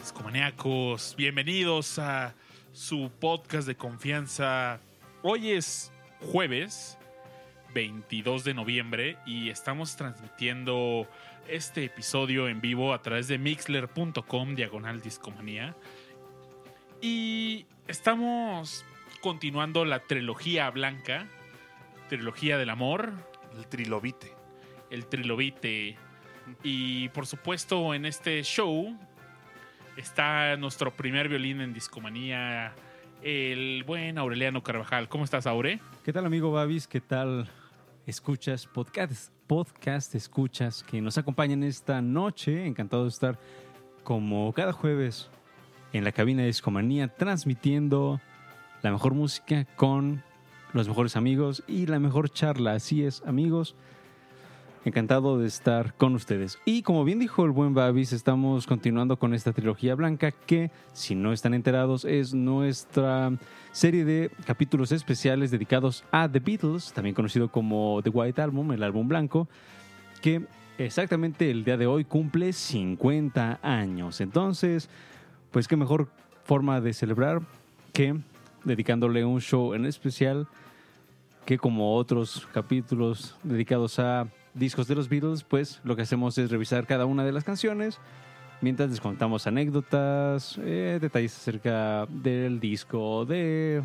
Discomaníacos, bienvenidos a su podcast de confianza. Hoy es jueves 22 de noviembre y estamos transmitiendo este episodio en vivo a través de mixler.com diagonal discomanía. Y estamos continuando la trilogía blanca, trilogía del amor, El trilobite. el trilobite. Y por supuesto, en este show está nuestro primer violín en discomanía, el buen Aureliano Carvajal. ¿Cómo estás, Aure? ¿Qué tal, amigo Babis? ¿Qué tal? Escuchas podcast, podcast escuchas que nos acompañan esta noche. Encantado de estar como cada jueves en la cabina de Discomanía transmitiendo la mejor música con los mejores amigos y la mejor charla. Así es, amigos. Encantado de estar con ustedes. Y como bien dijo el buen Babis, estamos continuando con esta trilogía blanca que, si no están enterados, es nuestra serie de capítulos especiales dedicados a The Beatles, también conocido como The White Album, el álbum blanco, que exactamente el día de hoy cumple 50 años. Entonces, pues qué mejor forma de celebrar que dedicándole un show en especial que como otros capítulos dedicados a discos de los Beatles, pues lo que hacemos es revisar cada una de las canciones mientras les contamos anécdotas, eh, detalles acerca del disco, de...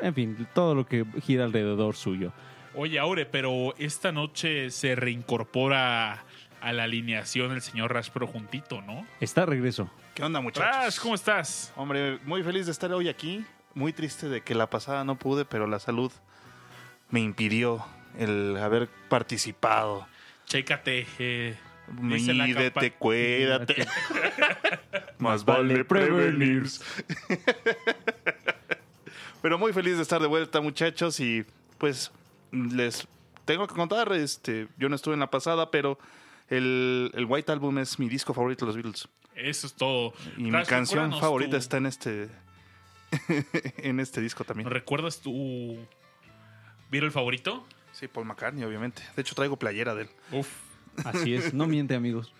En fin, todo lo que gira alrededor suyo. Oye, Aure, pero esta noche se reincorpora a la alineación el señor Rash, pero juntito, ¿no? Está de regreso. ¿Qué onda, muchachos? Rash, ¿cómo estás? Hombre, muy feliz de estar hoy aquí. Muy triste de que la pasada no pude, pero la salud me impidió el haber participado. Chécate. eh, Mídete, cuídate. Más vale vale prevenir. Pero muy feliz de estar de vuelta, muchachos. Y pues les tengo que contar, este, yo no estuve en la pasada, pero el, el White Album es mi disco favorito de los Beatles. Eso es todo. Y mi canción favorita tu- está en este en este disco también. ¿Recuerdas tu Beatle favorito? Sí, Paul McCartney, obviamente. De hecho, traigo playera de él. Uf. Así es, no miente amigos.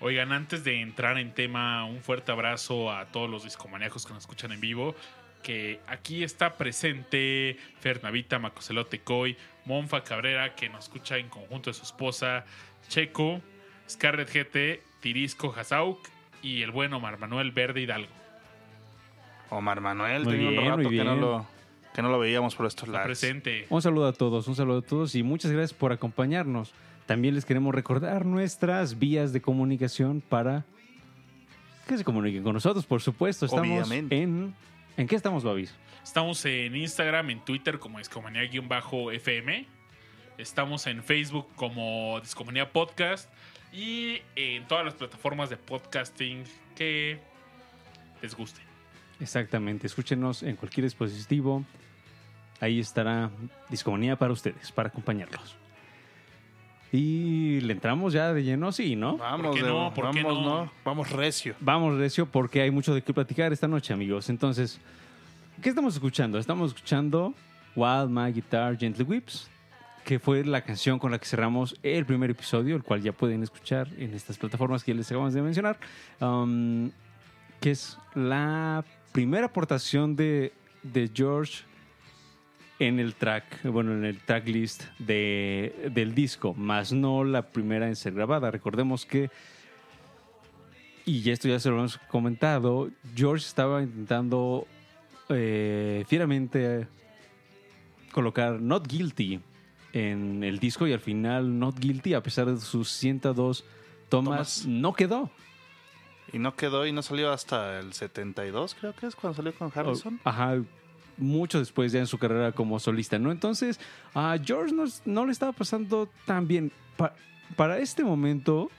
Oigan, antes de entrar en tema, un fuerte abrazo a todos los discomaníacos que nos escuchan en vivo. Que aquí está presente Fernavita Macocelote Coy, Monfa Cabrera, que nos escucha en conjunto de su esposa, Checo, Scarlett GT, Tirisco Hazauk y el buen Omar Manuel Verde Hidalgo. Omar Manuel, Muy tenía un bien, rato muy que no, bien. lo, que no lo veíamos por estos lados. presente. Un saludo a todos, un saludo a todos y muchas gracias por acompañarnos. También les queremos recordar nuestras vías de comunicación para que se comuniquen con nosotros, por supuesto. Estamos Obviamente. en... ¿En qué estamos, Babis? Estamos en Instagram, en Twitter como Discomanía-FM. Estamos en Facebook como Discomanía Podcast. Y en todas las plataformas de podcasting que les guste. Exactamente, escúchenos en cualquier dispositivo. Ahí estará Discomanía para ustedes, para acompañarlos. Y le entramos ya de lleno, sí, ¿no? Vamos, qué no? ¿Por qué vamos, no? Vamos recio. Vamos, Recio, porque hay mucho de qué platicar esta noche, amigos. Entonces, ¿qué estamos escuchando? Estamos escuchando Wild My Guitar Gently Whips, que fue la canción con la que cerramos el primer episodio, el cual ya pueden escuchar en estas plataformas que les acabamos de mencionar, um, que es la primera aportación de, de George en el track, bueno, en el tracklist de, del disco, más no la primera en ser grabada. Recordemos que y esto ya se lo hemos comentado, George estaba intentando eh, fieramente colocar Not Guilty en el disco y al final Not Guilty, a pesar de sus 102 tomas, Tomas. no quedó. Y no quedó y no salió hasta el 72, creo que es cuando salió con Harrison. Ajá, mucho después ya en su carrera como solista, ¿no? Entonces, a George no, no le estaba pasando tan bien. Pa- para este momento,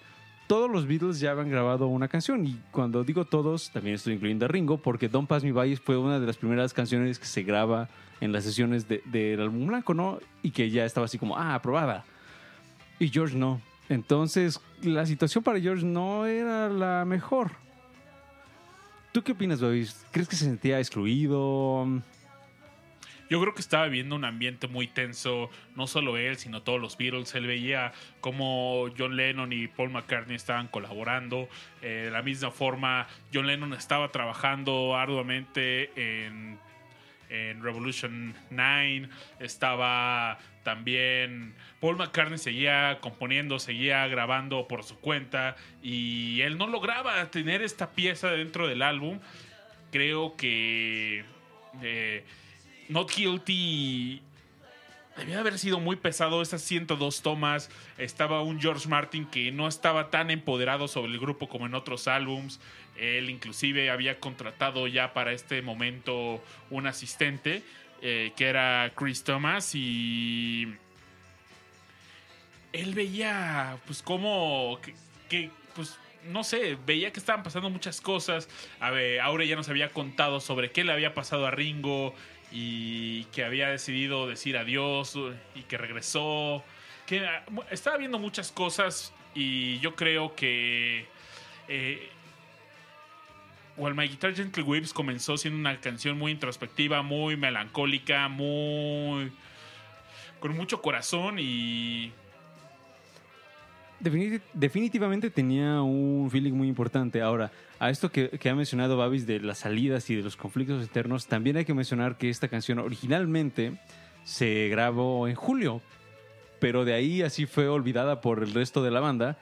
todos los Beatles ya habían grabado una canción y cuando digo todos, también estoy incluyendo a Ringo porque Don't Pass Me By fue una de las primeras canciones que se graba en las sesiones de- del álbum blanco, ¿no? Y que ya estaba así como, ah, aprobada. Y George no. Entonces, la situación para George no era la mejor. ¿Tú qué opinas, Babis? ¿Crees que se sentía excluido? Yo creo que estaba viviendo un ambiente muy tenso, no solo él, sino todos los Beatles. Él veía cómo John Lennon y Paul McCartney estaban colaborando. Eh, de la misma forma, John Lennon estaba trabajando arduamente en, en Revolution 9. Estaba también. Paul McCartney seguía componiendo, seguía grabando por su cuenta. Y él no lograba tener esta pieza dentro del álbum. Creo que. eh, Not Guilty debía haber sido muy pesado esas 102 tomas. Estaba un George Martin que no estaba tan empoderado sobre el grupo como en otros álbums. Él inclusive había contratado ya para este momento un asistente eh, que era Chris Thomas y él veía pues como que, pues no sé, veía que estaban pasando muchas cosas. A ver, Aure ya nos había contado sobre qué le había pasado a Ringo y que había decidido decir adiós y que regresó. Que ah, estaba viendo muchas cosas y yo creo que eh, While My Guitar Gently Weeps comenzó siendo una canción muy introspectiva, muy melancólica, muy con mucho corazón y Definit- definitivamente tenía un feeling muy importante. Ahora, a esto que, que ha mencionado Babis de las salidas y de los conflictos eternos, también hay que mencionar que esta canción originalmente se grabó en julio, pero de ahí así fue olvidada por el resto de la banda.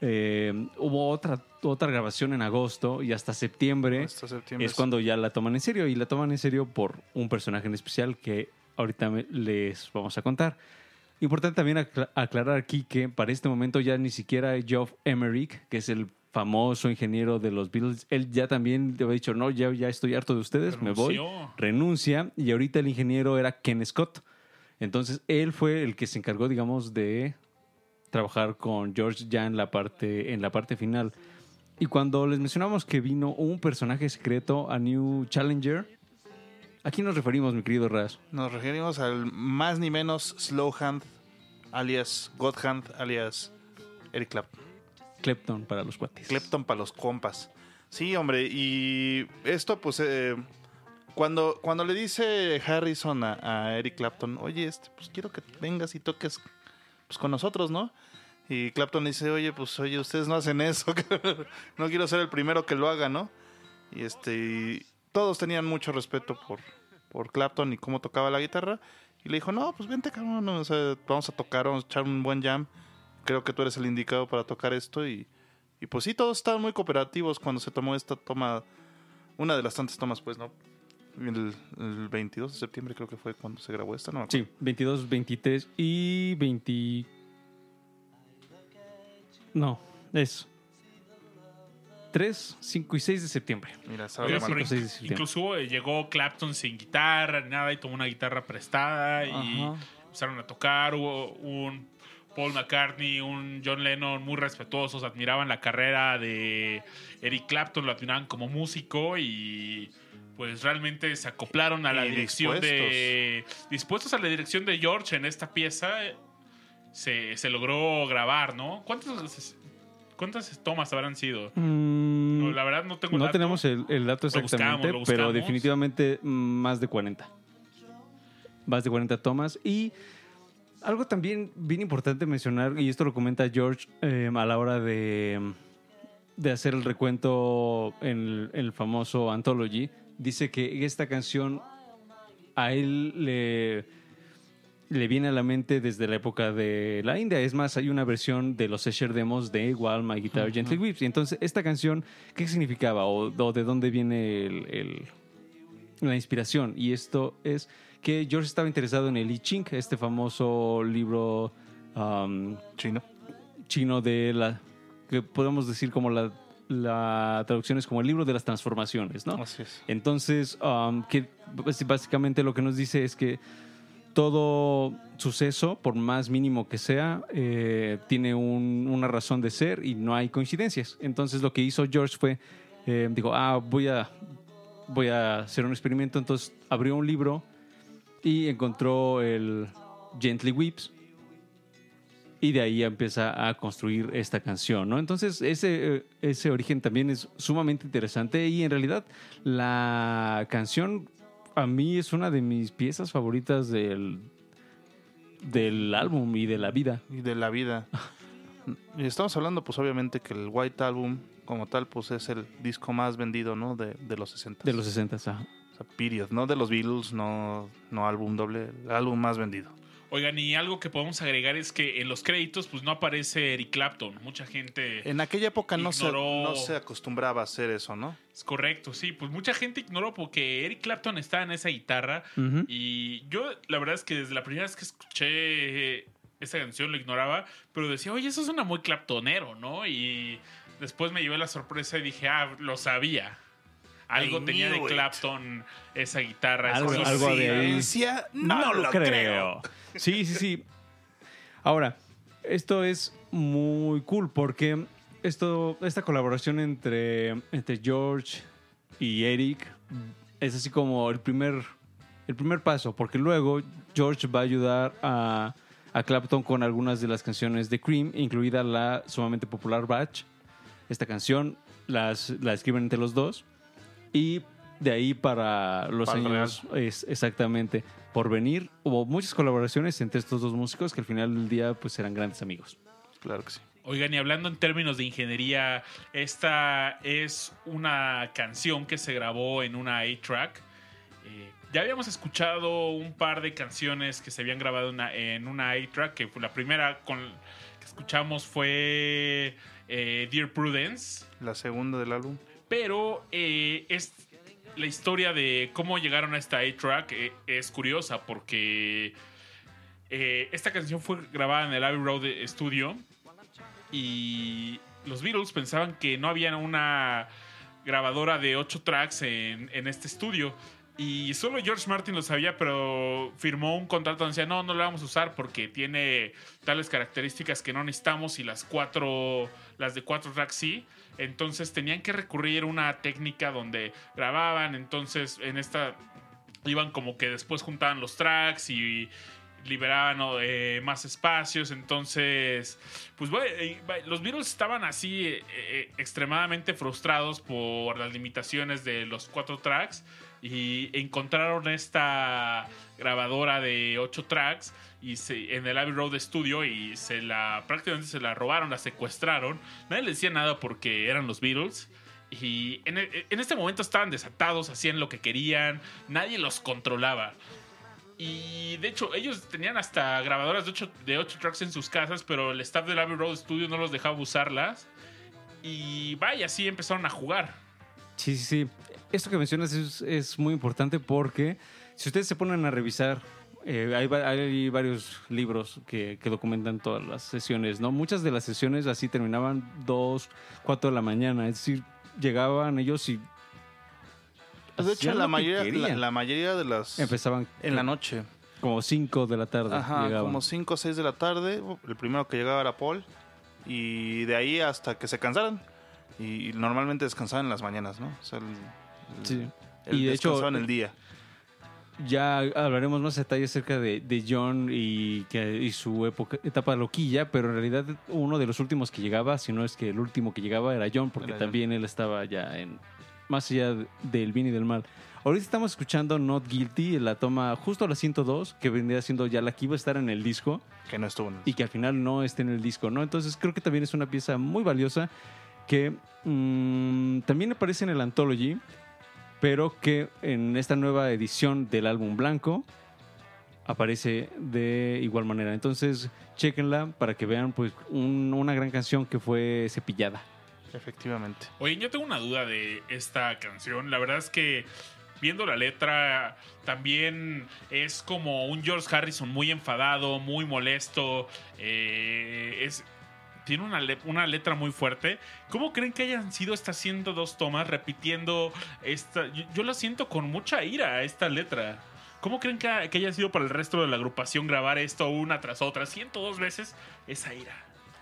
Eh, hubo otra, otra grabación en agosto y hasta septiembre Hasta septiembre. es cuando ya la toman en serio y la toman en serio por un personaje en especial que ahorita les vamos a contar. Importante también acla- aclarar aquí que para este momento ya ni siquiera Geoff Emerick, que es el famoso ingeniero de los Beatles, él ya también le había dicho, no, ya, ya estoy harto de ustedes, me voy, Renunció. renuncia y ahorita el ingeniero era Ken Scott. Entonces él fue el que se encargó, digamos, de trabajar con George ya en la parte, en la parte final. Y cuando les mencionamos que vino un personaje secreto a New Challenger, ¿a quién nos referimos, mi querido Raz? Nos referimos al más ni menos Slowhand, alias Godhand, alias Eric Clapton. Clapton para los cuates. Clapton para los compas. Sí, hombre, y esto pues eh, cuando, cuando le dice Harrison a, a Eric Clapton, oye, este, pues quiero que vengas y toques pues, con nosotros, ¿no? Y Clapton dice, oye, pues oye, ustedes no hacen eso, no quiero ser el primero que lo haga, ¿no? Y este, y todos tenían mucho respeto por, por Clapton y cómo tocaba la guitarra. Y le dijo, no, pues vente, cabrón, o sea, vamos a tocar, vamos a echar un buen jam. Creo que tú eres el indicado para tocar esto y, y pues sí, todos estaban muy cooperativos cuando se tomó esta toma, una de las tantas tomas, pues, ¿no? El, el 22 de septiembre creo que fue cuando se grabó esta, ¿no? Sí, 22, 23 y 20... No, es 3, 5 y 6 de septiembre. Mira, estaba Oye, de septiembre. incluso eh, llegó Clapton sin guitarra, ni nada, y tomó una guitarra prestada y empezaron a tocar. Hubo un Paul McCartney, un John Lennon muy respetuosos, admiraban la carrera de Eric Clapton, lo admiraban como músico y pues realmente se acoplaron a la Y dirección de... Dispuestos a la dirección de George en esta pieza, eh, se, se logró grabar, ¿no? ¿Cuántas, cuántas tomas habrán sido? Mm, No, la verdad no tengo no dato. tenemos el, el dato Lo buscamos, exactamente, lo buscamos. pero definitivamente más de 40. Más de 40 tomas. Y algo también bien importante mencionar, y esto lo comenta George eh, a la hora de, de hacer el recuento en el, en el famoso Anthology, dice que esta canción a él le, le viene a la mente desde la época de la India. Es más, hay una versión de los Escher Demos de While My Guitar Gently Weeps. Y entonces, esta canción, ¿qué significaba? ¿O, o de dónde viene el- el- la inspiración? Y esto es que George estaba interesado en el I Ching, este famoso libro um, Chino. chino de la que podemos decir como la, la traducción es como el libro de las transformaciones, ¿no? Así es. Entonces, um, que básicamente lo que nos dice es que todo suceso, por más mínimo que sea, eh, tiene un- una razón de ser y no hay coincidencias. Entonces, lo que hizo George fue, eh, dijo, ah, voy a, voy a hacer un experimento. Entonces, abrió un libro y encontró el Gently Weeps. y de ahí empieza a construir esta canción, ¿no? Entonces, ese, ese origen también es sumamente interesante y en realidad la canción a mí es una de mis piezas favoritas del, del álbum y de la vida. y de la vida. Y estamos hablando, pues obviamente, que el White Album, como tal, pues es el disco más vendido, ¿no? De, de los 60. De los 60, ajá. O sea, period, no de los Beatles, no, no álbum doble, el álbum más vendido. Oigan, y algo que podemos agregar es que en los créditos pues no aparece Eric Clapton. Mucha gente... En aquella época no se, Ignoró- no se acostumbraba a hacer eso, ¿no? Es correcto, sí. Pues mucha gente ignoró porque Eric Clapton está en esa guitarra. Y yo, la verdad es que desde la primera vez que escuché esa canción lo ignoraba, pero decía, oye, eso suena muy claptonero, ¿no? Y después me llevé la sorpresa y dije, ah, lo sabía. Algo I tenía de it. Clapton esa guitarra. Algo- esos algo de ahí. No, lo creo. Sí, sí, sí. Ahora, esto es muy cool porque esto, esta colaboración entre, entre George y Eric es así como el primer, el primer paso, porque luego George va a ayudar a, a Clapton con algunas de las canciones de Cream, incluida la sumamente popular Batch. Esta canción las, la escriben entre los dos y de ahí para los Para años es exactamente por venir hubo muchas colaboraciones entre estos dos músicos que al final del día pues eran grandes amigos. Claro que sí. Oigan, y hablando en términos de ingeniería, esta es una canción que se grabó en una A-track. Eh, ya habíamos escuchado un par de canciones que se habían grabado en una, en una A-track, que la primera con, que escuchamos fue eh, Dear Prudence, La segunda del álbum. Pero eh, es la historia de cómo llegaron a esta A-track eh, es curiosa porque eh, esta canción fue grabada en el Abbey Road Studio y los Beatles pensaban que no había una grabadora de 8 tracks en, en este estudio. Y solo George Martin lo sabía, pero firmó un contrato donde decía, no, no lo vamos a usar porque tiene tales características que no necesitamos y las cuatro, las de cuatro tracks sí. Entonces tenían que recurrir a una técnica donde grababan, entonces en esta iban como que después juntaban los tracks y liberaban eh, más espacios. Entonces, pues bueno, eh, los Beatles estaban así eh, extremadamente frustrados por las limitaciones de los cuatro tracks y encontraron esta grabadora de ocho tracks y se- en el Abbey Road Studio y se la prácticamente se la robaron, la secuestraron. Nadie les decía nada porque eran los Beatles. Y en, e- en este momento estaban desatados, hacían lo que querían, nadie los controlaba. Y de hecho, ellos tenían hasta grabadoras de 8, de ocho tracks en sus casas, pero el staff del Abbey Road Studio no los dejaba usarlas. Y vaya, así empezaron a jugar. Sí, sí, sí. Esto que mencionas es, es muy importante porque si ustedes se ponen a revisar, eh, hay, va- hay varios libros que, que documentan todas las sesiones, ¿no? Muchas de las sesiones así terminaban 2, 4 de la mañana, es decir, llegaban ellos y de hecho, la mayoría, la, mayoría de las... empezaban En la noche. como 5 de la tarde. Ajá, llegaban. como 5 o 6 de la tarde. El primero que llegaba era Paul. Y de ahí hasta que se cansaran. Y normalmente descansaban en las mañanas, ¿no? O sea, el- Sí. el Y de hecho, descansaban el día. Ya hablaremos más detalles acerca de, de John y, que, y su época, etapa loquilla, pero en realidad uno de los últimos que llegaba, si no es que el último que llegaba era John, porque Era John. también él estaba ya en más allá del bien y del mal. Ahorita estamos escuchando Not Guilty, la toma justo a la 102, que vendría siendo ya la que iba a estar en el disco Que no estuvo en el... y que al final no esté en el disco, ¿no? Entonces creo que también es una pieza muy valiosa que mm, también aparece en el Anthology, pero que en esta nueva edición del álbum blanco aparece de igual manera. Entonces, chequenla para que vean pues un- una gran canción que fue cepillada. Efectivamente. Oye, yo tengo una duda de esta canción. La verdad es que viendo la letra también es como un George Harrison muy enfadado, muy molesto. eh, es, tiene una, una letra muy fuerte. ¿Cómo creen que hayan sido estas 102 tomas repitiendo esta? Yo, yo la siento con mucha ira esta letra. ¿Cómo creen que, que haya sido para el resto de la agrupación grabar esto una tras otra 102 veces esa ira?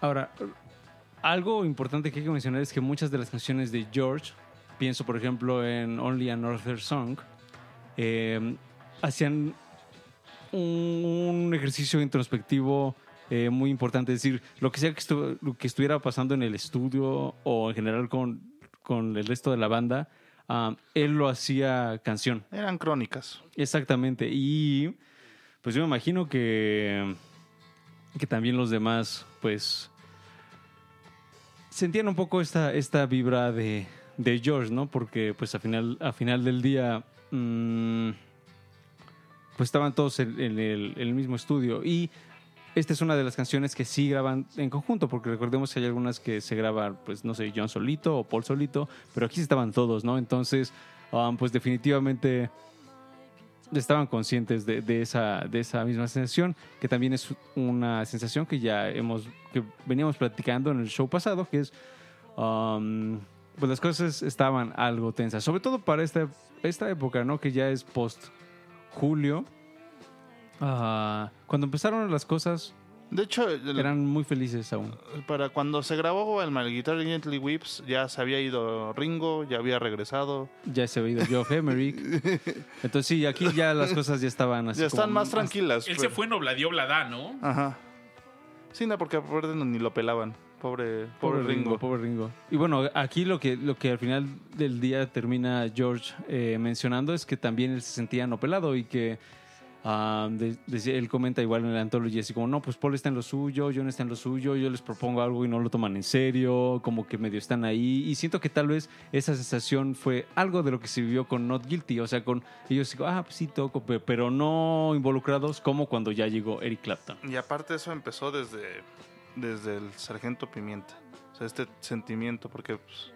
Ahora, algo importante que hay que mencionar es que muchas de las canciones de George, pienso por ejemplo en Only Another Song, eh, hacían un ejercicio introspectivo eh, muy importante. Es decir, lo que sea que, estu- lo que estuviera pasando en el estudio o en general con, con el resto de la banda, ah, él lo hacía canción. Eran crónicas. Exactamente. Y pues yo me imagino que, que también los demás, pues, sentían un poco esta, esta vibra de, de George, ¿no? Porque pues a final, a final del día, mm, pues estaban todos en, en el, en el mismo estudio. Y esta es una de las canciones que sí graban en conjunto, porque recordemos que hay algunas que se graban, pues no sé, John solito o Paul solito, pero aquí estaban todos, ¿no? Entonces, um, pues definitivamente estaban conscientes de, de esa, de esa misma sensación, que también es una sensación que ya hemos, que veníamos platicando en el show pasado, que es, um, pues las cosas estaban algo tensas, sobre todo para esta, esta época, ¿no? Que ya es post julio. Ah, cuando empezaron las cosas, De hecho, el- eran muy felices aún. para cuando se grabó el My Guitar Gently Whips, ya se había ido Ringo, ya había regresado. Ya se había ido Geoff Emerick. Entonces sí, aquí ya las cosas ya estaban así ya están como más tranquilas. Él pero- se fue en Obladi Oblada, ¿no? Ajá. Sí, no, porque ni lo pelaban. Pobre, pobre, Ringo. Pobre Ringo. Y bueno, aquí lo que, lo que al final del día termina George eh, mencionando es que también él se sentía no pelado y que decía- él comenta igual en la antología así como, no, pues Paul está en lo suyo, John está en lo suyo, yo les propongo algo y no lo toman en serio, como que medio están ahí. Y siento que tal vez esa sensación fue algo de lo que se vivió con Not Guilty, o sea, con ellos, digo, ah, pues sí toco, pe- pero no involucrados como cuando ya llegó Eric Clapton. Y aparte eso empezó desde, desde el Sargento Pimienta. O sea, este sentimiento, porque... pues,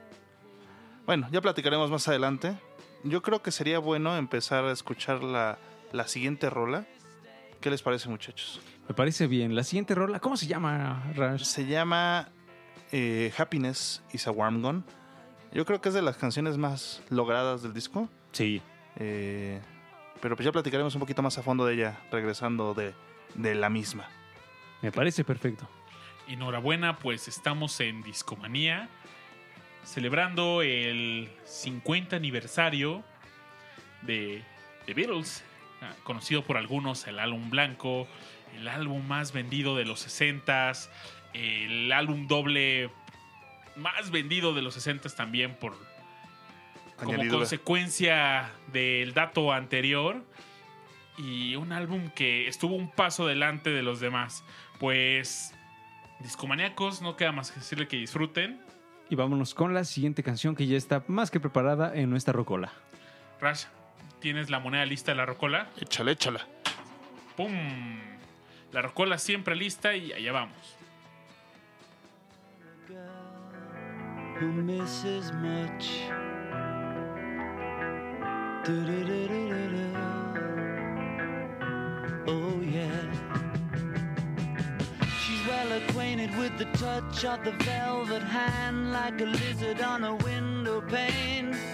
bueno, ya platicaremos más adelante. Yo creo que sería bueno empezar a escuchar la, la siguiente rola. ¿Qué les parece, muchachos? Me parece bien. La siguiente rola, ¿cómo se llama, Rash? Se llama eh, Happiness is a Warm Gun. Yo creo que es de las canciones más logradas del disco. Sí. Eh, pero pues ya platicaremos un poquito más a fondo de ella, regresando de, de la misma. Me parece perfecto. Enhorabuena, pues estamos en Discomanía, celebrando el 50 aniversario de The Beatles, conocido por algunos el álbum blanco, el álbum más vendido de los 60s, el álbum doble más vendido de los 60s también por como Añadidura. consecuencia del dato anterior y un álbum que estuvo un paso delante de los demás. Pues discomaníacos, no queda más que decirle que disfruten. Y vámonos con la siguiente canción que ya está más que preparada en nuestra rocola. Rash, ¿tienes la moneda lista de la rocola? Échala, échala. ¡Pum! La rocola siempre lista y allá vamos. Oh, yeah. She's well acquainted with the touch of the velvet hand, like a lizard on a window pane.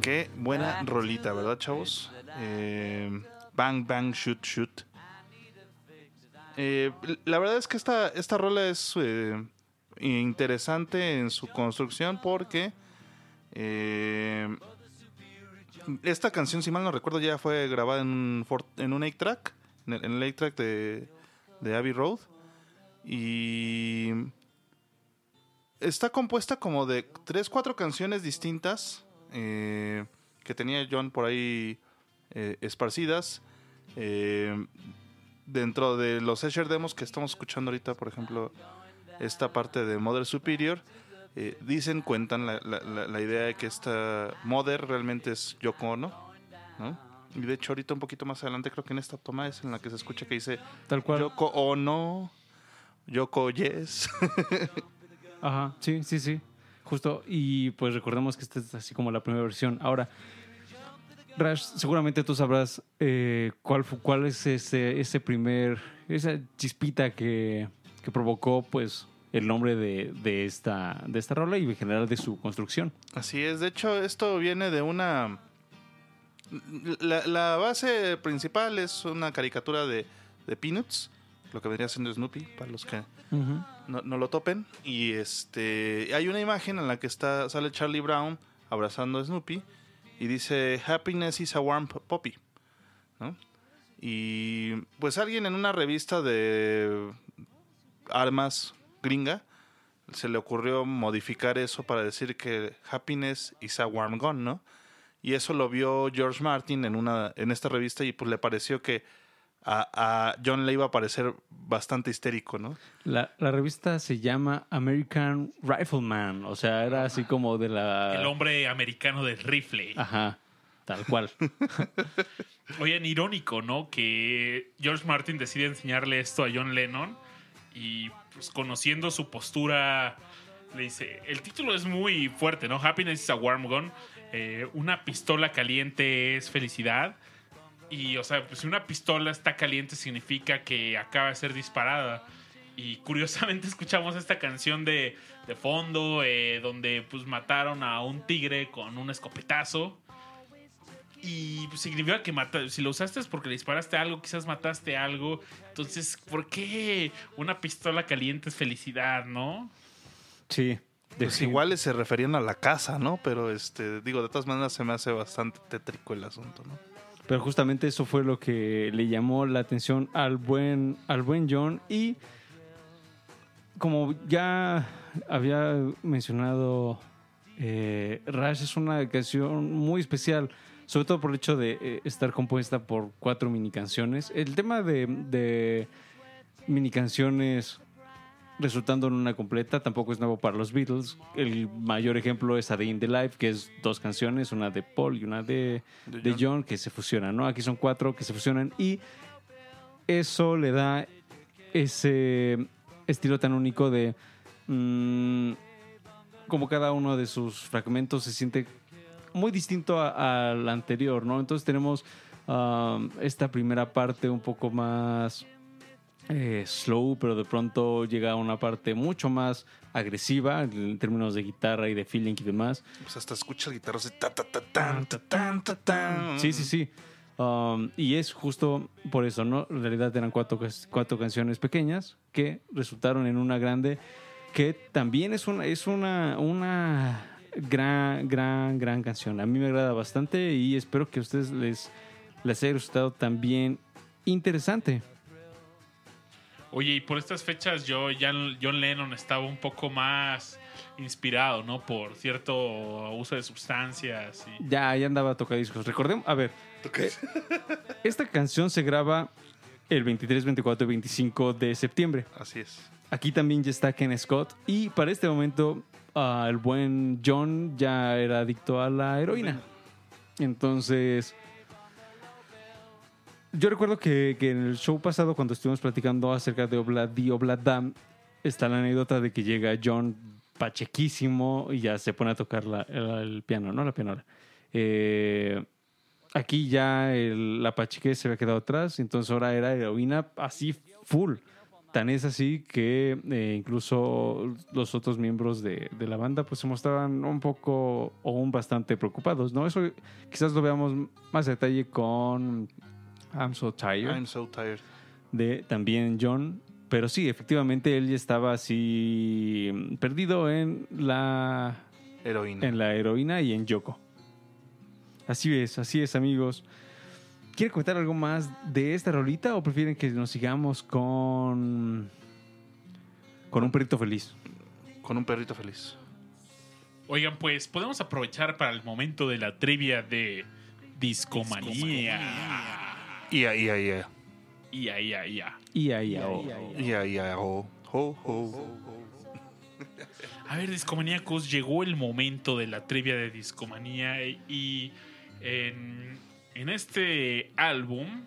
Qué buena rolita, ¿verdad, chavos? Eh, bang, bang, shoot, shoot. Eh, la verdad es que esta, esta rola es eh, interesante en su construcción porque esta canción, si mal no recuerdo, ya fue grabada en un, en un 8-track, en el, en el 8-track de, de Abbey Road. Y está compuesta como de tres, cuatro canciones distintas eh, que tenía John por ahí eh, esparcidas. Eh, dentro de los Escher Demos que estamos escuchando ahorita, por ejemplo, esta parte de Mother Superior, dicen, cuentan la, la- la- la idea de que esta Mother realmente es Yoko Ono, ¿no? Y de hecho ahorita un poquito más adelante creo que en esta toma es en la que se escucha que dice Tal cual. Yoko Ono, Yoko Yes. Ajá, sí, sí, sí. Justo. Y pues recordemos que esta es así como la primera versión. Ahora, Rash, seguramente tú sabrás eh, cuál, cuál es ese, ese primer, esa chispita que, que provocó pues el nombre de, de, esta, de esta rola y en general de su construcción. Así es, de hecho esto viene de una... La, la base principal es una caricatura de, de Peanuts, lo que vendría siendo Snoopy, para los que no, no lo topen. Y este hay una imagen en la que está sale Charlie Brown abrazando a Snoopy y dice Happiness is a warm p- puppy. ¿no? Y pues alguien en una revista de armas gringa se le ocurrió modificar eso para decir que happiness is a warm gun, ¿no? Y eso lo vio George Martin en una en esta revista y pues le pareció que a, a John le iba a parecer bastante histérico, ¿no? La, la revista se llama American Rifleman, o sea, era así como de la... El hombre americano del rifle. Ajá, tal cual. Oigan, irónico, ¿no? Que George Martin decide enseñarle esto a John Lennon y pues conociendo su postura le dice, el título es muy fuerte, ¿no? Happiness is a warm gun. Eh, una pistola caliente es felicidad. Y, o sea, pues si una pistola está caliente significa que acaba de ser disparada. Y curiosamente escuchamos esta canción de, de fondo, eh, donde pues mataron a un tigre con un escopetazo. Y pues, significa que mata, si lo usaste es porque le disparaste algo, quizás mataste algo. Entonces, ¿por qué una pistola caliente es felicidad, no? Sí. Pues defin- igual se referían a la casa, ¿no? Pero este, digo, de todas maneras se me hace bastante tétrico el asunto, ¿no? Pero justamente eso fue lo que le llamó la atención al buen, al buen John. Y como ya había mencionado, eh, Rush es una canción muy especial, sobre todo por el hecho de eh, estar compuesta por cuatro mini canciones. El tema de, de mini canciones resultando en una completa tampoco es nuevo para los Beatles. El mayor ejemplo es A Day in the Life, que es dos canciones, una de Paul y una de, De de John. John, que se fusionan, ¿no? Aquí son cuatro que se fusionan y eso le da ese estilo tan único de mm, como cada uno de sus fragmentos se siente muy distinto al anterior, ¿no? Entonces tenemos um, esta primera parte un poco más eh, slow, pero de pronto llega a una parte mucho más agresiva en términos de guitarra y de feeling y demás. Pues hasta escucha el guitarro así, ta, ta, ta, tan, ta, tan, ta, tan. Sí, sí, sí. Um, y es justo por eso, ¿no? En realidad eran cuatro, cuatro canciones pequeñas que resultaron en una grande que también es una, es una, una gran, gran, gran canción. A mí me agrada bastante y espero que a ustedes les, les haya resultado también interesante. Oye, y por estas fechas yo, ya John Lennon estaba un poco más inspirado, ¿no? Por cierto uso de sustancias. Y... Ya, ya andaba a tocar discos. Recordemos, a ver, esta canción se graba el 23, 24 y 25 de septiembre. Así es. Aquí también ya está Ken Scott. Y para este momento, ah, el buen John ya era adicto a la heroína. Entonces, yo recuerdo que, que en el show pasado, cuando estuvimos platicando acerca de Oblad y Obladam, está la anécdota de que llega John pachequísimo y ya se pone a tocar la- el, piano, ¿no? La pianola. Eh, aquí ya la pacheque se había quedado atrás, entonces ahora era heroína así full. Tan es así que eh, incluso los otros miembros de, de la banda pues se mostraban un poco o un bastante preocupados, ¿no? Eso quizás lo veamos más a detalle con I'm So Tired I'm so tired. de también John. Pero sí, efectivamente él ya estaba así mm, perdido en la, Heroína. en la heroína y en Yoko. Así es, así es, amigos. ¿Quieren comentar algo más de esta rolita o prefieren que nos sigamos con con un perrito feliz? Con un perrito feliz. Oigan, pues podemos aprovechar para el momento de la trivia de discomanía. Ia, ia, ia. Ya, ya, ya. Y ahí, oh. Ia, ia, ho, ho, ho. A ver, discomaníacos, llegó el momento de la trivia de discomanía y en, en este álbum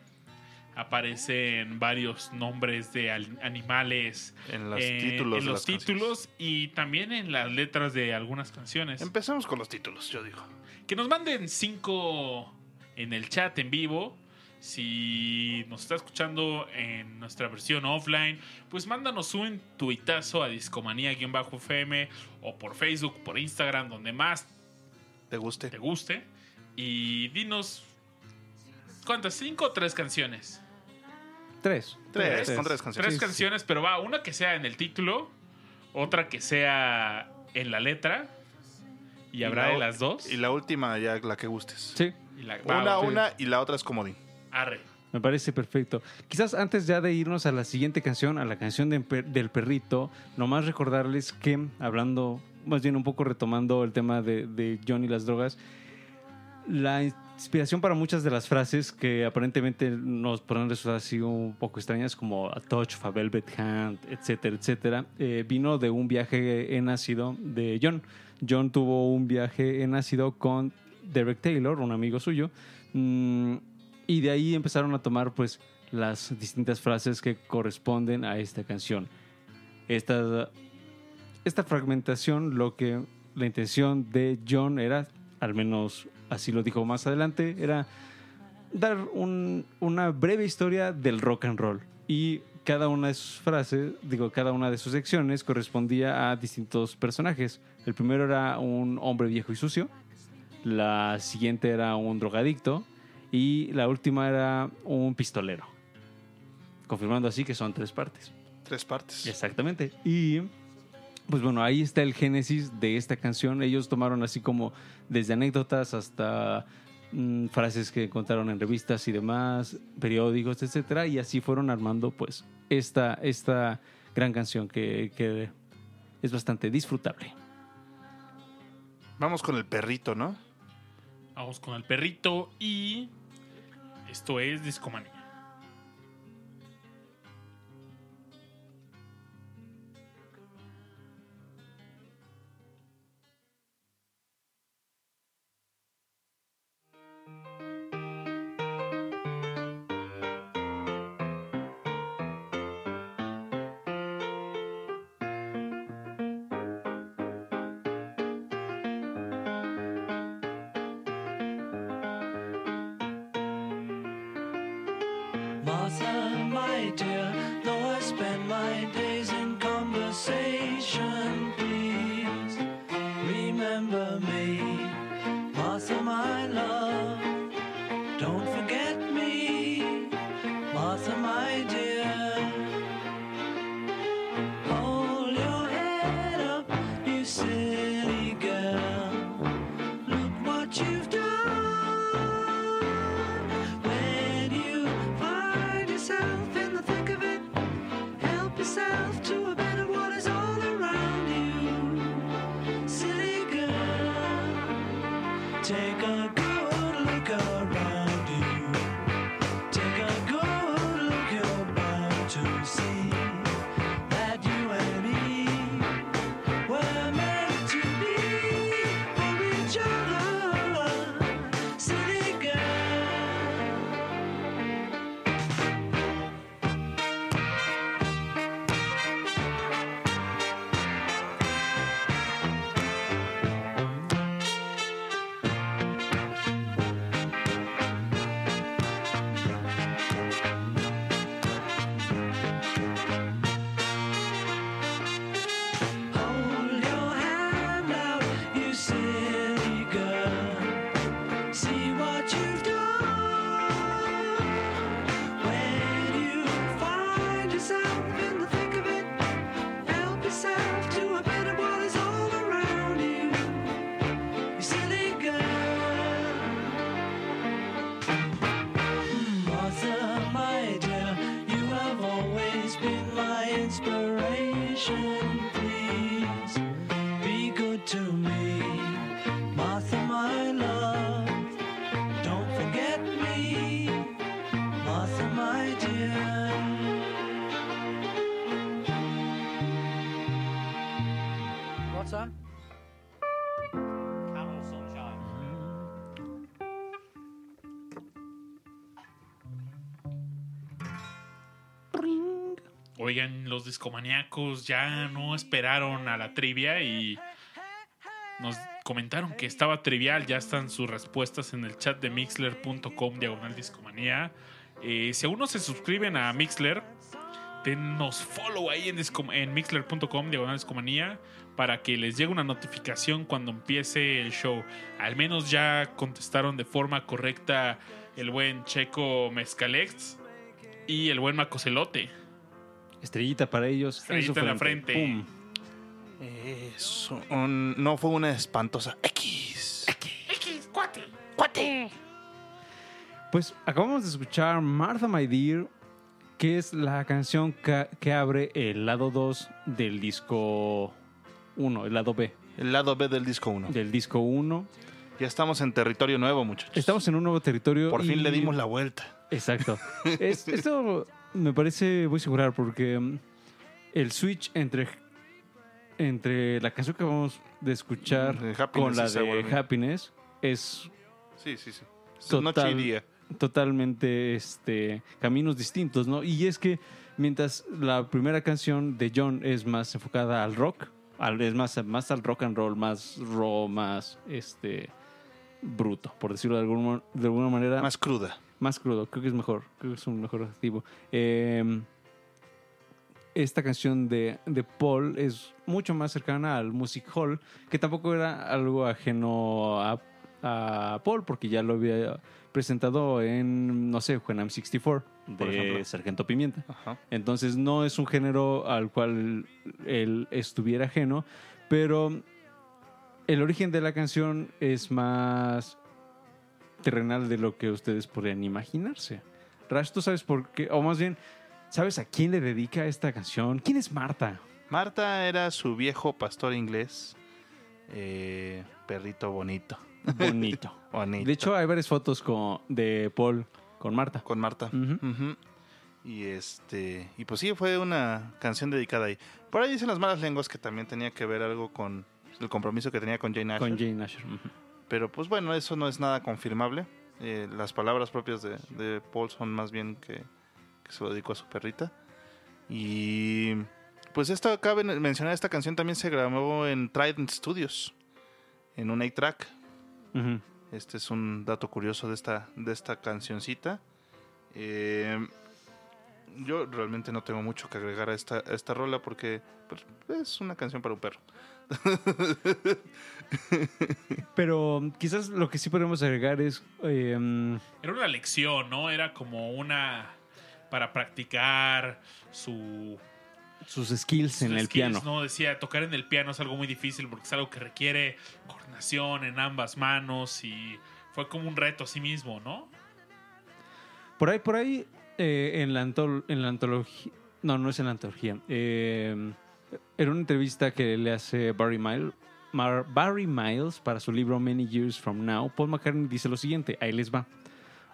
aparecen varios nombres de al- animales En los eh, títulos. en los títulos y también en las letras de algunas canciones. canciones. Empecemos con los títulos, yo digo. Que nos manden cinco en el chat en vivo. Si nos está escuchando en nuestra versión offline, pues mándanos un tuitazo a discomanía-fm o por Facebook, por Instagram, donde más ¿Te guste? te guste. Y dinos, ¿cuántas? ¿Cinco o tres canciones? Tres. Tres, con tres canciones. Tres canciones, pero va, una que sea en el título, otra que sea en la letra. Y habrá la de las dos. Y la última, ya la que gustes. Sí, Y la- va, Una, va, una y la otra es comodín. Arre. me parece perfecto. Quizás antes ya de irnos a la siguiente canción, a la canción de del perrito, nomás recordarles que, hablando, más bien un poco retomando el tema de, de John y las drogas, la inspiración para muchas de las frases que aparentemente nos pueden resultar así un poco extrañas, como a touch of a velvet hand, etcétera, etcétera, eh, vino de un viaje en ácido de John. John tuvo un viaje en ácido con Derek Taylor, un amigo suyo, mm, y de ahí empezaron a tomar pues las distintas frases que corresponden a esta canción. Esta, esta fragmentación, lo que la intención de John era, al menos así lo dijo más adelante, era dar un- una breve historia del rock and roll. Y cada una de sus frases, digo, cada una de sus secciones correspondía a distintos personajes. El primero era un hombre viejo y sucio. La siguiente era un drogadicto. Y la última era un pistolero. Confirmando así que son tres partes. Tres partes. Exactamente. Y pues bueno, ahí está el génesis de esta canción. Ellos tomaron así como desde anécdotas hasta mm, frases que contaron en revistas y demás, periódicos, etcétera, y así fueron armando pues esta, esta gran canción que, que es bastante disfrutable. Vamos con el perrito, ¿no? Vamos con el perrito y esto es Discomanía. Oigan, los discomaníacos ya no esperaron a la trivia y nos comentaron que estaba trivial. Ya están sus respuestas en el chat de mixler.com diagonal discomanía. Eh, si aún no se suscriben a Mixler, denos follow ahí en, en mixler.com diagonal discomanía para que les llegue una notificación cuando empiece el show. Al menos ya contestaron de forma correcta el buen Checo Mezcalex y el buen Macocelote. Estrellita para ellos. en su Estrellita en la frente. Pum. Eso. un- no fue una espantosa X. Pues acabamos de escuchar Martha My Dear, que es la canción ca- que abre el lado 2 del disco 1, el lado B El lado B del disco 1. del disco 1. Ya estamos en territorio nuevo, muchachos. Estamos en un nuevo territorio. Por fin y- le dimos la vuelta. Exacto. Es- esto me parece muy singular porque mm, el switch entre, entre la canción que vamos de escuchar con la de Happiness es Sí, sí, sí. Total. Noche totalmente este, caminos distintos, ¿no? Y es que mientras la primera canción de John es más enfocada al rock, al- es más, más al rock and roll, más raw, más este bruto, por decirlo de alguna, de alguna manera. Más cruda. Más crudo, creo que es mejor, creo que es un mejor adjetivo. Eh, esta canción de, de Paul es mucho más cercana al Music Hall, que tampoco era algo ajeno a, a Paul, porque ya lo había presentado en, no sé, When I'm 64, Por de ejemplo. Sargento Pimienta. Ajá. Entonces no es un género al cual él estuviera ajeno, pero el origen de la canción es más terrenal de lo que ustedes podrían imaginarse. Rash, ¿tú sabes por qué? O más bien, ¿sabes a quién le dedica esta canción? ¿Quién es Marta? Marta era su viejo pastor inglés. eh, perrito bonito. Bonito. Bonito. De hecho, hay varias fotos con, de Paul con Marta. con Marta. Y este. Y pues sí, fue una canción dedicada ahí. Por ahí dicen las malas lenguas que también tenía que ver algo con el compromiso que tenía con Jane Asher. Con Jane Asher. Pero pues bueno, eso no es nada confirmable. Eh, las palabras propias de, de Paul son más bien que, que se lo dedicó a su perrita. Y pues esto cabe mencionar, esta canción también se grabó en Trident Studios, en un 8-track. Ujú. Este es un dato curioso de esta, de esta cancioncita. Eh, yo realmente no tengo mucho que agregar a esta, a esta rola porque pues, es una canción para un perro. Pero quizás lo que sí podemos agregar es... eh, Era una lección, ¿no? Era como una para practicar su sus skills en el piano. No, decía, tocar en el piano es algo muy difícil porque es algo que requiere coordinación en ambas manos y fue como un reto a sí mismo, ¿no? Por ahí, por ahí, eh, en, la en la antología. No, no es en la antología. eh, en una entrevista que le hace Barry Miles, para su libro Many Years From Now, Paul McCartney dice lo siguiente: ahí les va.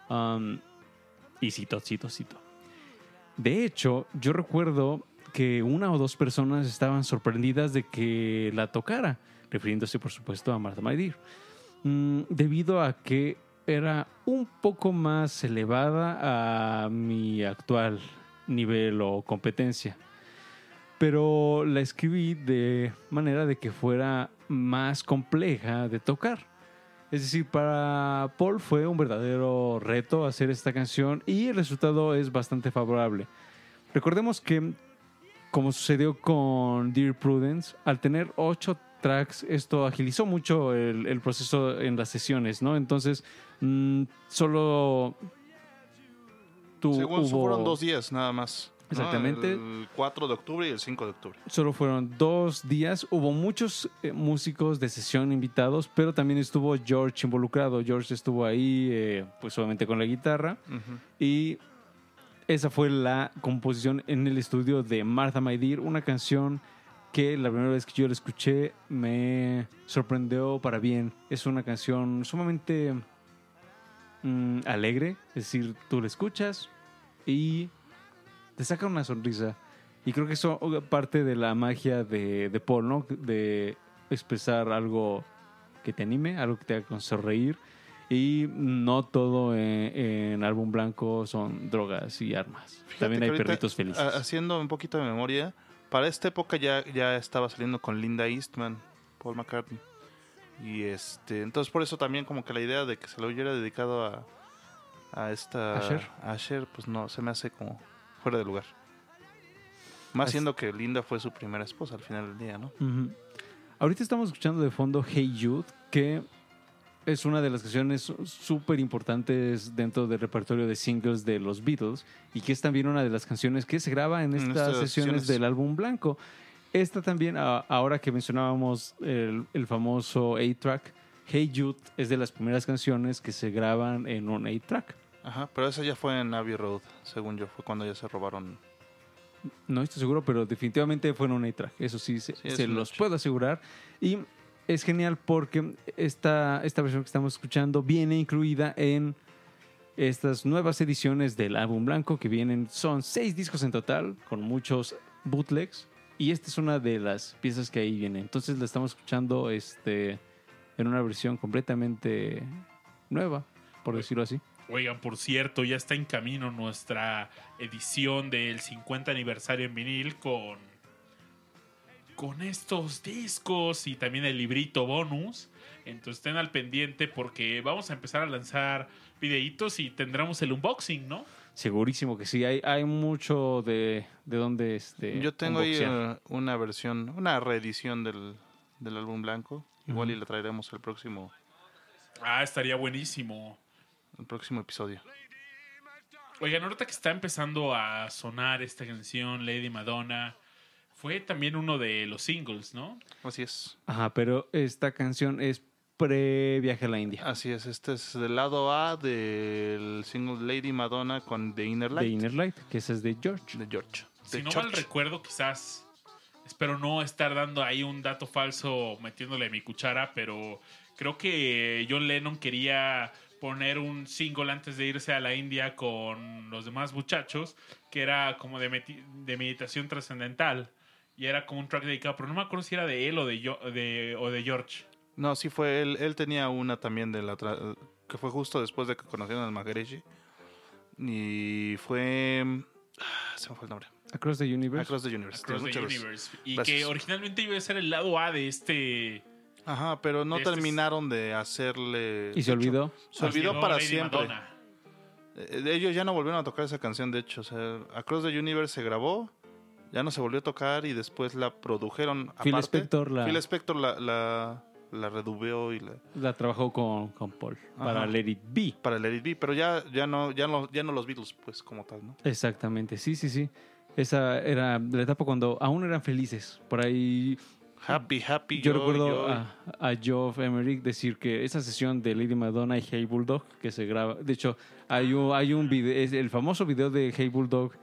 Um, y cito, cito, cito. De hecho, yo recuerdo que una o dos personas estaban sorprendidas de que la tocara, refiriéndose, por supuesto, a Martha My Dear mm, debido a que era un poco más elevada a mi actual nivel o competencia. Pero la escribí de manera de que fuera más compleja de tocar. Es decir, para Paul fue un verdadero reto hacer esta canción y el resultado es bastante favorable. Recordemos que, como sucedió con Dear Prudence, al tener ocho tracks, esto agilizó mucho el, el proceso en las sesiones, ¿no? Entonces, mm, solo tu- Según hubo- fueron dos días nada más. ¿No? Exactamente. El 4 de octubre y el 5 de octubre. Solo fueron dos días. Hubo muchos eh, músicos de sesión invitados, pero también estuvo George involucrado. George estuvo ahí, eh, pues obviamente con la guitarra. Y esa fue la composición en el estudio de Martha My Dear, una canción que la primera vez que yo la escuché me sorprendió para bien. Es una canción sumamente mm, alegre, es decir, tú la escuchas y te saca una sonrisa. Y creo que eso parte de la magia de, de Paul, ¿no? De expresar algo que te anime, algo que te haga sonreír. Y no todo en, en álbum blanco son drogas y armas. Fíjate También hay perritos felices. ha- Haciendo un poquito de memoria, para esta época ya, ya estaba saliendo con Linda Eastman, Paul McCartney. Y este, entonces por eso también como que la idea de que se lo hubiera dedicado a, a esta Asher. a Asher, pues no, se me hace como fuera de lugar. Más siendo que Linda fue su primera esposa al final del día, ¿no? Ahorita estamos escuchando de fondo Hey Jude, que es una de las canciones súper importantes dentro del repertorio de singles de los Beatles y que es también una de las canciones que se graba en En estas sesiones sesiones. del álbum blanco. Esta también, ahora que mencionábamos el, el famoso 8-track, Hey Jude es de las primeras canciones que se graban en un 8-track. Ajá, pero esa ya fue en Abbey Road, según yo, fue cuando ya se robaron. No estoy seguro, pero definitivamente fue en un A-Track. Eso sí, se, Sí, los hecho. puedo asegurar. Y es genial porque esta, esta versión que estamos escuchando viene incluida en estas nuevas ediciones del álbum blanco que vienen. Son seis discos en total, con muchos bootlegs. Y esta es una de las piezas que ahí viene. Entonces la estamos escuchando este, en una versión completamente nueva, por decirlo así. Oigan, por cierto, ya está en camino nuestra edición del 50 aniversario en vinil con con estos discos y también el librito bonus. Entonces estén al pendiente porque vamos a empezar a lanzar videitos y tendremos el unboxing, ¿no? Segurísimo que sí. Hay, hay mucho de, de donde este, yo tengo ahí unboxear. eh, una versión, una reedición del, del álbum blanco. Igual y la traeremos el próximo, Ah, estaría buenísimo. El próximo episodio. Oigan, ahorita que está empezando a sonar esta canción, Lady Madonna, fue también uno de los singles, ¿no? Así es. Ajá, pero esta canción es pre-viaje a la India. Así es, este es del lado A del single Lady Madonna con The Inner Light Inner Light, que esa es de George. de George. Si no Church. mal recuerdo, quizás. Espero no estar dando ahí un dato falso metiéndole mi cuchara, pero creo que John Lennon quería poner un single antes de irse a la India con los demás muchachos, que era como de, meditación trascendental. Y era como un track dedicado, pero no me acuerdo si era de él o de, Yo- de- o de George. No, sí fue él. Él tenía una también de la tra- que fue justo después de que conocieron al Maharishi. Y fue. ah, Se me fue el nombre. Across the Universe. Across the Universe. Across the Muchas gracias. Universe. Y Gracias. que originalmente iba a ser el lado A de este. Ajá, pero no Este es- terminaron de hacerle. y se olvidó. Se olvidó para Lady siempre. Madonna. Eh, ellos ya no volvieron a tocar esa canción, de hecho. O sea, Across the Universe se grabó, ya no se volvió a tocar y después la produjeron. Phil aparte. Spector la, Phil Spector la, la, la redubeó y la, la trabajó con, con Paul para Ajá. Let It Be. para Let It Be, pero ya, ya, no, ya, no, ya no los Beatles, pues, como tal, ¿no? Exactamente, sí, sí, sí. Esa era la etapa cuando aún eran felices. Por ahí Happy, happy. yo joy, recuerdo joy. a, a Geoff Emerick decir que esa sesión de Lady Madonna y Hey Bulldog que se graba, de hecho hay un, hay un video, es el famoso video de Hey Bulldog,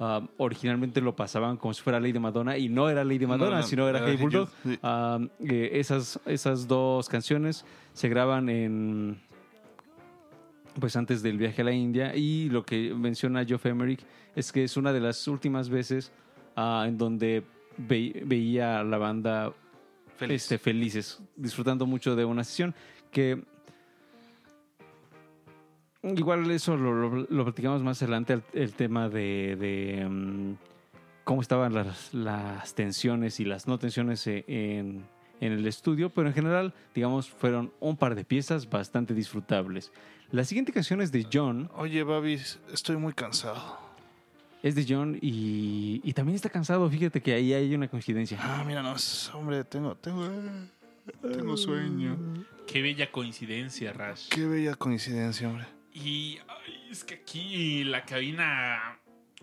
ah, originalmente lo pasaban como si fuera Lady Madonna y no era Lady Madonna, no, sino era Hey Bulldog. Sí. Ah, eh, esas, esas dos canciones se graban en pues antes del viaje a la India y lo que menciona Geoff Emerick es que es una de las últimas veces ah, en donde ve- veía a la banda Feliz. este, felices, disfrutando mucho de una sesión que igual eso lo, lo- lo platicamos más adelante, el, el tema de, de, mm, cómo estaban las, las tensiones y las no tensiones e- en, en el estudio, pero en general, digamos, fueron un par de piezas bastante disfrutables. La siguiente canción es de John, Oye, Babi, estoy muy cansado. Es de John y, y también está cansado, fíjate que ahí hay una coincidencia. Ah, mira, no, es- hombre, tengo, tengo, tengo sueño. Qué bella coincidencia, Rash. Qué bella coincidencia, hombre. Y ay, es que aquí la cabina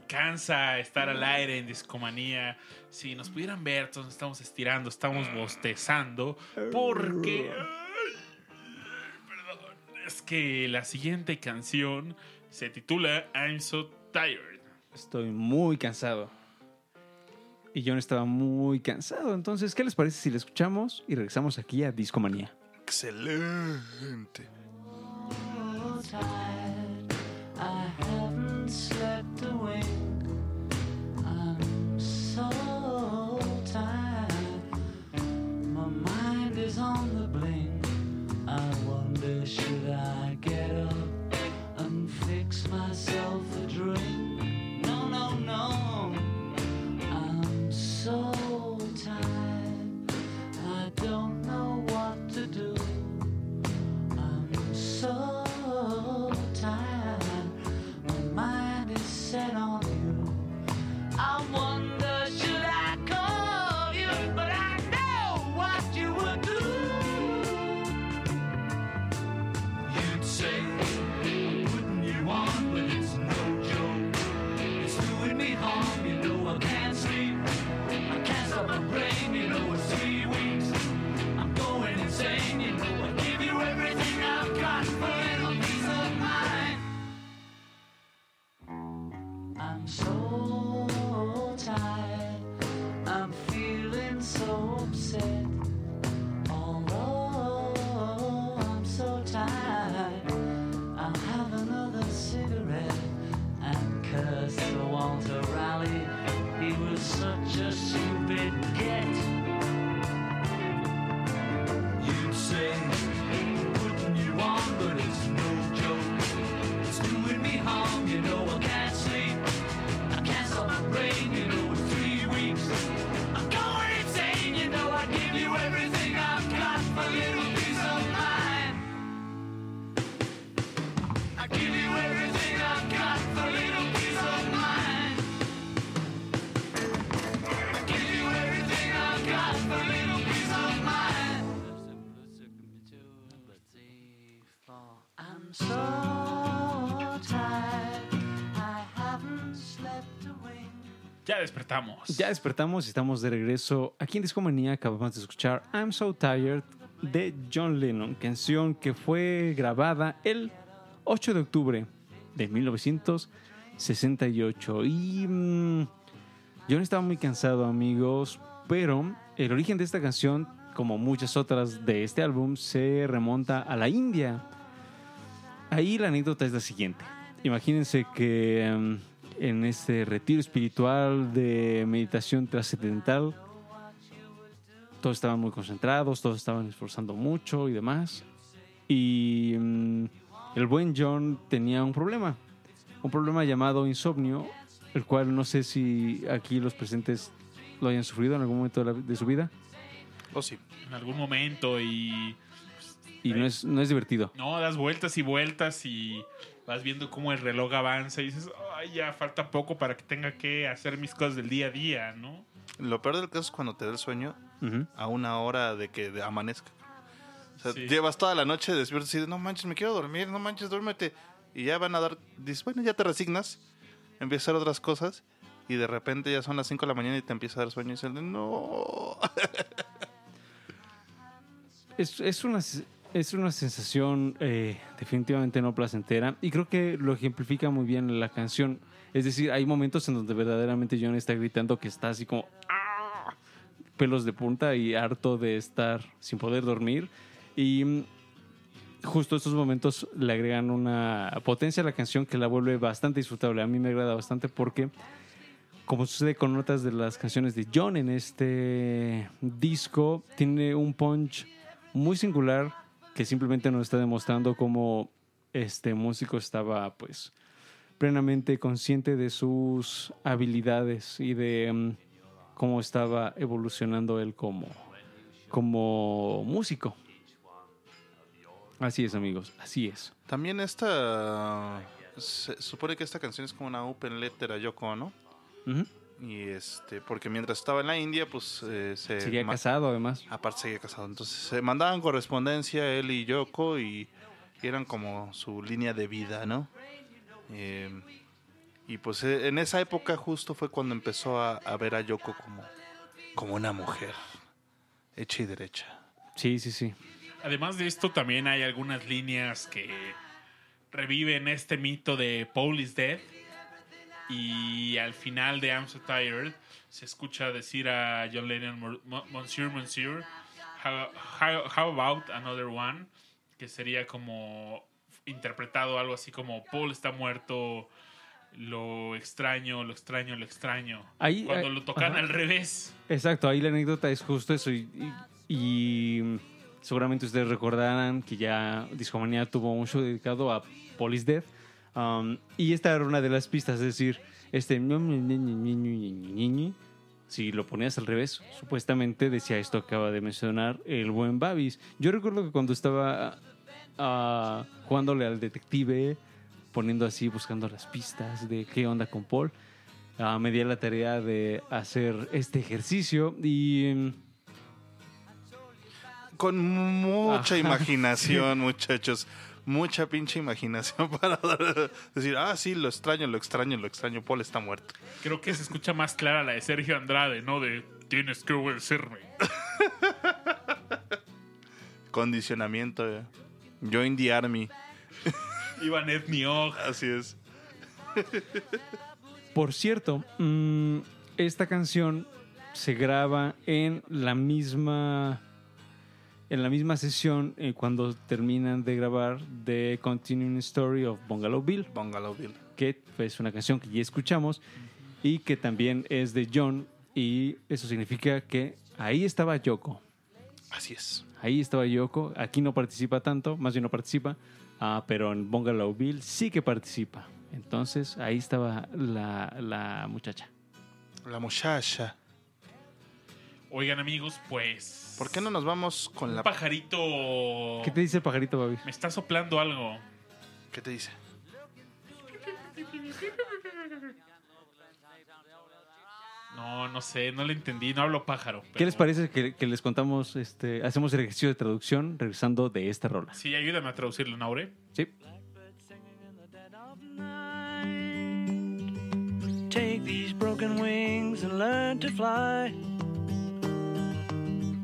cansa estar al aire en discomanía. Si nos pudieran ver, todos nos estamos estirando, estamos bostezando. Porque. ay, perdón. Es que la siguiente canción se titula I'm So Tired. Estoy muy cansado. y John estaba muy cansado. Entonces, ¿qué les parece si le escuchamos y regresamos aquí a Discomanía? Excelente. Ya despertamos. Ya despertamos y estamos de regreso aquí en Discomanía. Acabamos de escuchar I'm So Tired de John Lennon, canción que fue grabada el 8 de octubre de 1968. Y mm, John estaba muy cansado, amigos, pero el origen de esta canción, como muchas otras de este álbum, se remonta a la India. Ahí la anécdota es la siguiente. Imagínense que mm, en este retiro espiritual de meditación trascendental, todos estaban muy concentrados, todos estaban esforzando mucho y demás. Y mm, el buen John tenía un problema, un problema llamado insomnio, el cual no sé si aquí los presentes lo hayan sufrido en algún momento de, la- de su vida. Oh, sí. En algún momento y Y no es, no es divertido. no, das vueltas y vueltas y vas viendo cómo el reloj avanza y dices, ay, ya falta poco para que tenga que hacer mis cosas del día a día, ¿no? Lo peor del caso es cuando te da el sueño a una hora de que amanezca. O sea, Sí. llevas toda la noche despierto y dices, no manches, me quiero dormir, no manches, duérmete. Y ya van a dar, dices, bueno, ya te resignas, empiezas a hacer otras cosas y de repente ya son las 5 de la mañana y te empieza a dar sueño y dices, no. Es, es una, es una sensación eh, definitivamente no placentera y creo que lo ejemplifica muy bien la canción. Es decir, hay momentos en donde verdaderamente John está gritando que está así como "Ah", pelos de punta y harto de estar sin poder dormir. Y mm, justo estos momentos le agregan una potencia a la canción que la vuelve bastante disfrutable. A mí me agrada bastante porque, como sucede con otras de las canciones de John en este disco, tiene un punch muy singular que simplemente nos está demostrando cómo este músico estaba pues plenamente consciente de sus habilidades y de mm, cómo estaba evolucionando él como, como músico. Así es, amigos, así es. También esta, se supone que esta canción es como una open letter a Yoko, ¿no? Y este, porque mientras estaba en la India, pues eh, se... Seguía casado, además. Aparte seguía casado. Entonces se mandaban correspondencia él y Yoko y, y eran como su línea de vida, ¿no? Eh, y pues eh, en esa época justo fue cuando empezó a, a ver a Yoko como, como una mujer hecha y derecha. Sí, sí, sí. Además de esto, también hay algunas líneas que reviven este mito de Paul is dead. Y al final de I'm So Tired se escucha decir a John Lennon, "Mo- mo- Monsieur, Monsieur, how, how- how about another one? Que sería como interpretado algo así como Paul está muerto, lo extraño, lo extraño, lo extraño. Ahí, Cuando eh, lo tocan ajá. al revés. Exacto, ahí la anécdota es justo eso. Y, y- y seguramente ustedes recordarán que ya Discomanía tuvo un show dedicado a Police Death. Um, y esta era una de las pistas, es decir, este. Si lo ponías al revés, supuestamente decía esto acaba de mencionar el buen Babis. Yo recuerdo que cuando estaba ah, jugándole al detective, poniendo así, buscando las pistas de qué onda con Paul, ah, me di a la tarea de hacer este ejercicio y mm, Con mucha Ajá, imaginación, muchachos. Mucha pinche imaginación para decir, ah, sí, lo extraño, lo extraño, lo extraño. Paul está muerto. Creo que se escucha más clara la de Sergio Andrade, ¿no? De tienes que obedecerme. Condicionamiento. eh. Join the army. Iván Ed Niog. Así es. Por cierto, mm, esta canción se graba en la misma en la misma sesión eh, cuando terminan de grabar The Continuing Story of Bungalow Bill, Bungalow Bill. que es una canción que ya escuchamos y que también es de John y eso significa que ahí estaba Yoko. Así es. Ahí estaba Yoko. Aquí no participa tanto, más bien no participa, ah, pero en Bungalow Bill sí que participa. Entonces ahí estaba la, la muchacha. La muchacha. Oigan, amigos, pues. ¿Por qué no nos vamos con Un la... pajarito. ¿Qué te dice el pajarito, Babi? Me está soplando algo. ¿Qué te dice? No, no sé, no le entendí, no hablo pájaro. ¿Qué les parece que, que les contamos, este, hacemos el ejercicio de traducción regresando de esta rola? Sí, ayúdame a traducirlo, Naure. Sí. Take these broken wings and learn to fly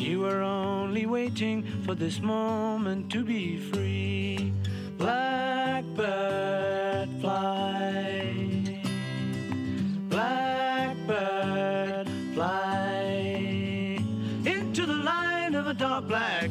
You were only waiting for this moment to be free. Blackbird fly. Blackbird fly into the light of a dark black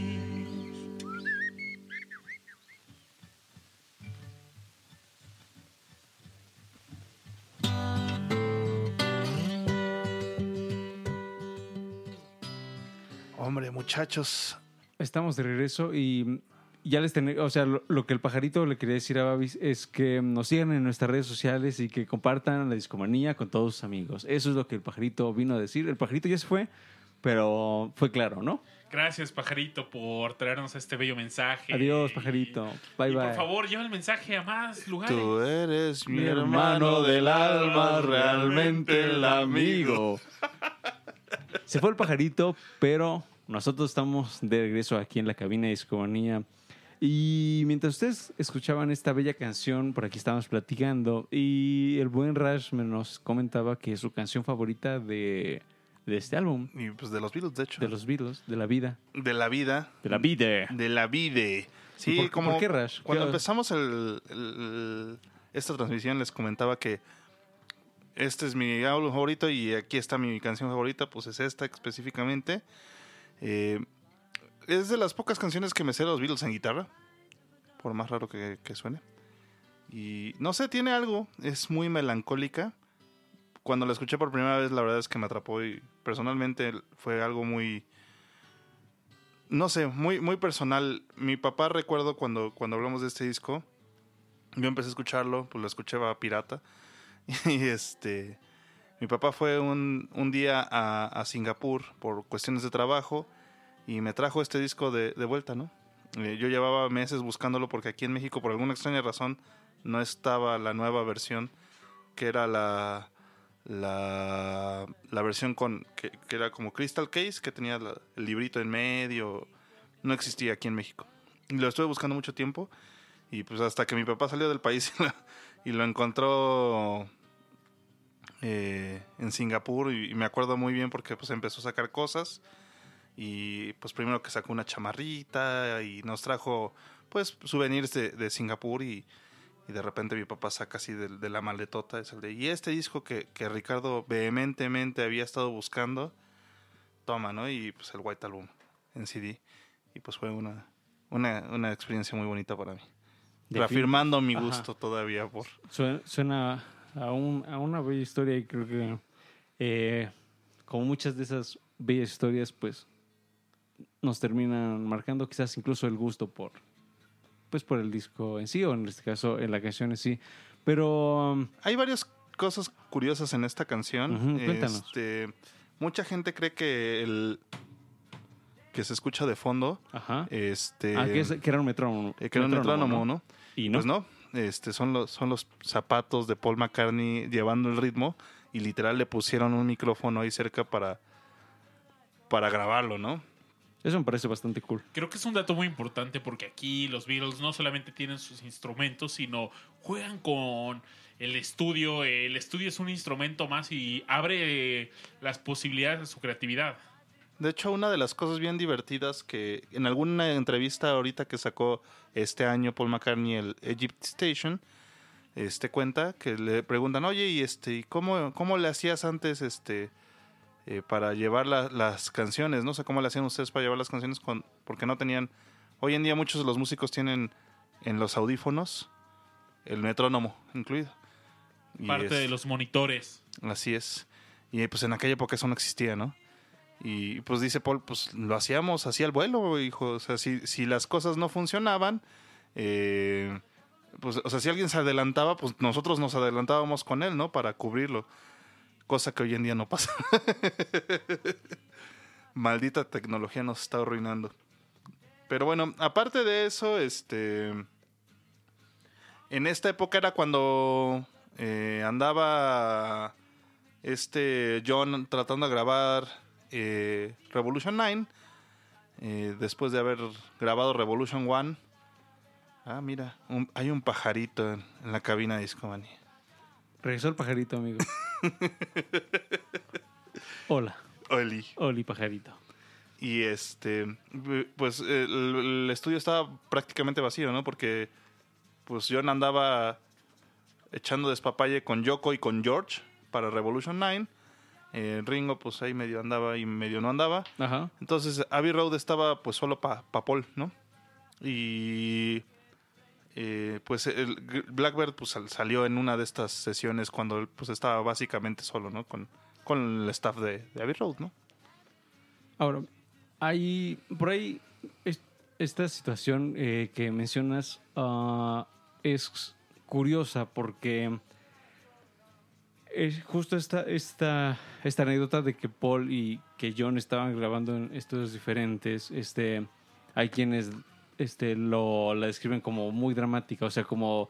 Hombre, muchachos. Estamos de regreso y ya les tenemos, o sea, lo, lo que el pajarito le quería decir a Babis es que nos sigan en nuestras redes sociales y que compartan la discomanía con todos sus amigos. Eso es lo que el pajarito vino a decir. El pajarito ya se fue, pero fue claro, ¿no? Gracias, pajarito, por traernos este bello mensaje. Adiós, pajarito. Bye, y bye. por favor, lleva el mensaje a más lugares. Tú eres mi Mi hermano del alma, realmente el amigo. Se fue el pajarito, pero nosotros estamos de regreso aquí en la cabina de Discomanía. Y mientras ustedes escuchaban esta bella canción, por aquí estábamos platicando, y el buen Rash me nos comentaba que es su canción favorita de, de este álbum, Y pues de los Beatles, de hecho. de los Beatles, de la vida. De la vida. De la vida. De la vida. Sí, ¿Por- como por qué, Rash? cuando ¿Qué- empezamos el- el- esta transmisión les comentaba que este es mi álbum favorito y aquí está mi canción favorita, pues es esta específicamente. Eh, es de las pocas canciones que me sé de los Beatles en guitarra, por más raro que, suene. Y no sé, tiene algo, es muy melancólica. Cuando la escuché por primera vez, la verdad es que me atrapó y personalmente fue algo muy, no sé, muy, muy personal. Mi papá recuerdo cuando, cuando hablamos de este disco, yo empecé a escucharlo, pues lo escuchaba pirata. Y este, mi papá fue un, un día a, a Singapur por cuestiones de trabajo y me trajo este disco de, de vuelta, ¿no? Eh, yo llevaba meses buscándolo porque aquí en México, por alguna extraña razón, no estaba la nueva versión, que era la, la, la versión con que, era como Crystal Case, que tenía el librito en medio. No existía aquí en México. Y lo estuve buscando mucho tiempo. Y pues hasta que mi papá salió del país y lo encontró eh, en Singapur. Y, y me acuerdo muy bien porque pues empezó a sacar cosas. Y pues primero que sacó una chamarrita y nos trajo pues souvenirs de, de Singapur y, y de repente mi papá saca así de, de la maletota es el de, y este disco que, que Ricardo vehementemente había estado buscando, toma, ¿no? Y pues el White Album en CD. Y pues fue una, una, una experiencia muy bonita para mí. Reafirmando mi Ajá. gusto todavía por... Suena, suena a, un- a una bella historia y creo que eh, como muchas de esas bellas historias pues nos terminan marcando quizás incluso el gusto por pues por el disco en sí o en este caso en la canción en sí. Pero um, Hay varias cosas curiosas en esta canción. Este, mucha gente cree que el que se escucha de fondo. Ajá. Este ah, que, es- que era un metrónomo eh, que era un metrónomo, ¿no? y no, Pues no, este, son, los, son los zapatos de Paul McCartney llevando el ritmo y literal le pusieron un micrófono ahí cerca para, para grabarlo, ¿no? eso me parece bastante cool Creo que es un dato muy importante porque aquí los Beatles no solamente tienen sus instrumentos, sino juegan con el estudio. El estudio es un instrumento más y abre las posibilidades de su creatividad. De hecho, una de las cosas bien divertidas que en alguna entrevista ahorita que sacó este año Paul McCartney el Egypt Station, este cuenta que le preguntan, oye, y este, ¿y cómo, cómo le hacías antes este eh, para llevar la- las canciones? No sé cómo le hacían ustedes para llevar las canciones con, porque no tenían. Hoy en día muchos de los músicos tienen en los audífonos el metrónomo incluido. Y Parte de los monitores. Así es. Y pues en aquella época eso no existía, ¿no? Y pues dice Paul, pues lo hacíamos así al vuelo, hijo. O sea, si, si las cosas no funcionaban, eh, pues, o sea, si alguien se adelantaba, pues nosotros nos adelantábamos con él, ¿no? Para cubrirlo. Cosa que hoy en día no pasa. Maldita tecnología nos está arruinando. Pero bueno, aparte de eso, este. En esta época era cuando eh, andaba este John tratando de grabar eh, Revolution 9. eh, después de haber grabado Revolution 1. Ah, mira, un- hay un pajarito en, en la cabina de Discomanía. regresó el pajarito amigo hola Oli. Oli pajarito Y este, pues el, el estudio estaba prácticamente vacío, ¿no? Porque pues John andaba echando despapalle con Yoko y con George para Revolution 9. Eh, Ringo pues ahí medio andaba y medio no andaba. ajá Entonces Abbey Road estaba pues solo para pa Paul, ¿no? Y eh, pues el Blackbird pues sal- salió en una de estas sesiones cuando pues estaba básicamente solo, ¿no? Con, con el staff de, de Abbey Road, ¿no? Ahora, hay por ahí es- esta situación eh, que mencionas ah, es curiosa porque Es justo esta, esta, esta anécdota de que Paul y que John estaban grabando en estudios diferentes. Este, hay quienes este, lo, la describen como muy dramática, o sea, como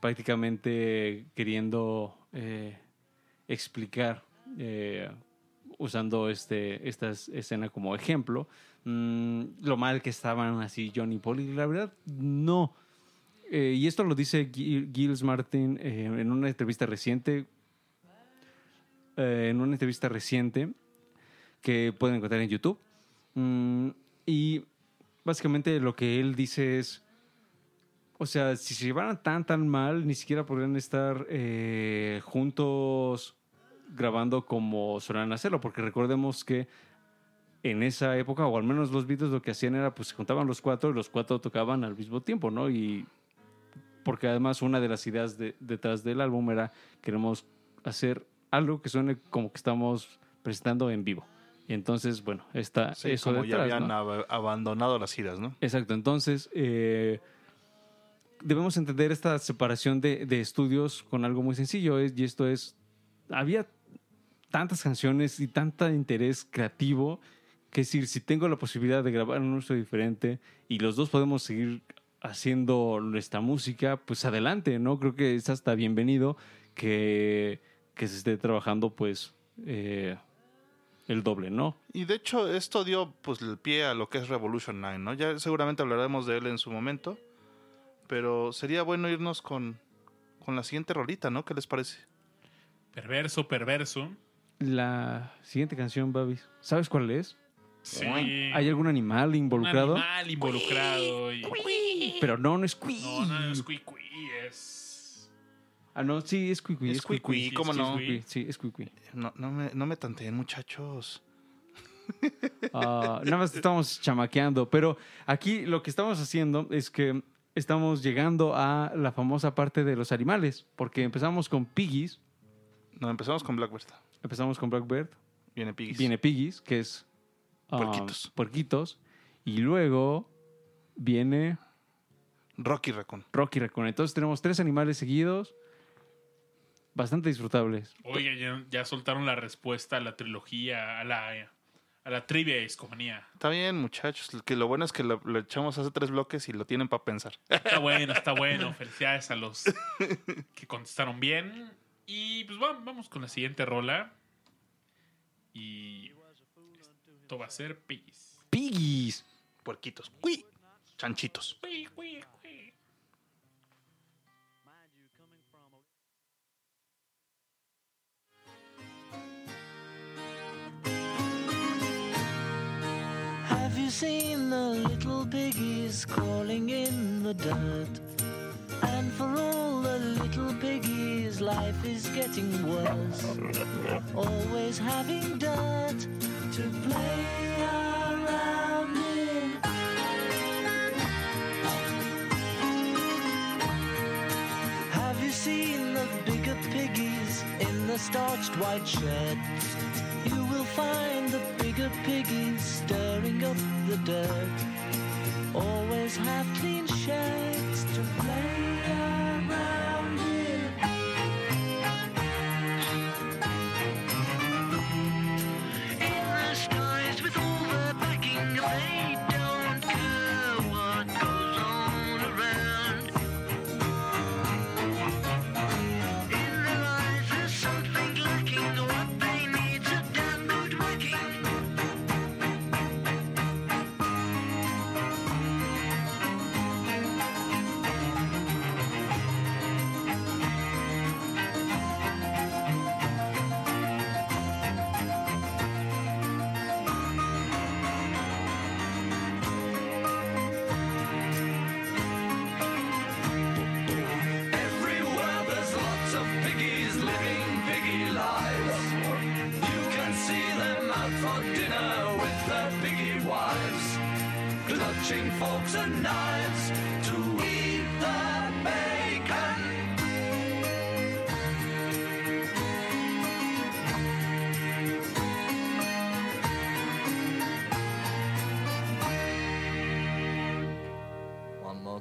prácticamente queriendo eh, explicar, eh, usando este, esta escena como ejemplo, mm, lo mal que estaban así John y Paul. Y la verdad, no. Eh, y esto lo dice Gil- Giles Martin en una entrevista reciente. Eh, en una entrevista reciente que pueden encontrar en YouTube. Mm, y básicamente lo que él dice es. O sea, si se llevaran tan tan mal, ni siquiera podrían estar eh, juntos grabando como solían hacerlo, porque recordemos que en esa época, o al menos los Beatles lo que hacían era, pues se juntaban los cuatro y los cuatro tocaban al mismo tiempo, ¿no? Y porque además una de las ideas de- detrás del álbum era queremos hacer algo que suene como que estamos presentando en vivo. Y entonces, bueno, está Sí, eso como ya detrás, habían ¿no? ab- abandonado las giras, ¿no? Exacto, entonces eh, debemos entender esta separación de, de estudios con algo muy sencillo, es- y esto es, había tantas canciones y tanta interés creativo, que decir, si tengo la posibilidad de grabar un estudio diferente y los dos podemos seguir haciendo nuestra música, pues adelante, ¿no? Creo que es hasta bienvenido que, que se esté trabajando pues eh, el doble, ¿no? Y de hecho, esto dio pues el pie a lo que es Revolution 9, ¿no? Ya seguramente hablaremos de él en su momento. Pero sería bueno irnos con, con la siguiente rolita, ¿no? ¿Qué les parece? Perverso, perverso. La siguiente canción, Babis, ¿sabes cuál es? Sí. ¿Hay algún animal involucrado? Un animal involucrado. y- Pero no, no es Cui. No, no es cui, es. Ah, no, sí, es Cui Cui. Es Es Cui Cui Cui, Cui. ¿cómo no? Sí, es Cui Cui. No, no, me, no me tanteen, muchachos. Ah, nada más estamos chamaqueando. Pero aquí lo que estamos haciendo es que estamos llegando a la famosa parte de los animales. Porque empezamos con Piggies, No, empezamos con Blackbird. empezamos con Blackbird, Viene Piggies. viene Piggies, que es. ah, Puerquitos. puerquitos. Y luego viene Rocky Raccoon. Rocky Raccoon. Entonces tenemos tres animales seguidos. Bastante disfrutables. Oiga, ya, ya soltaron la respuesta a la trilogía, a la, a la trivia de Discomanía. Está bien, muchachos. Que lo bueno es que lo, lo echamos hace tres bloques y lo tienen para pensar. Está bueno, está bueno. Felicidades a los que contestaron bien. Y pues va- vamos con la siguiente rola. Y esto va a ser Piggies. Piggies. Puerquitos. ¡Uy! Chanchitos. Cui, cui, seen the little piggies crawling in the dirt? And for all the little piggies, life is getting worse. Always having dirt to play around in. Have you seen the bigger piggies in the starched white shed? You will find the bigger piggies stirring up the dirt. Always have clean sheds to play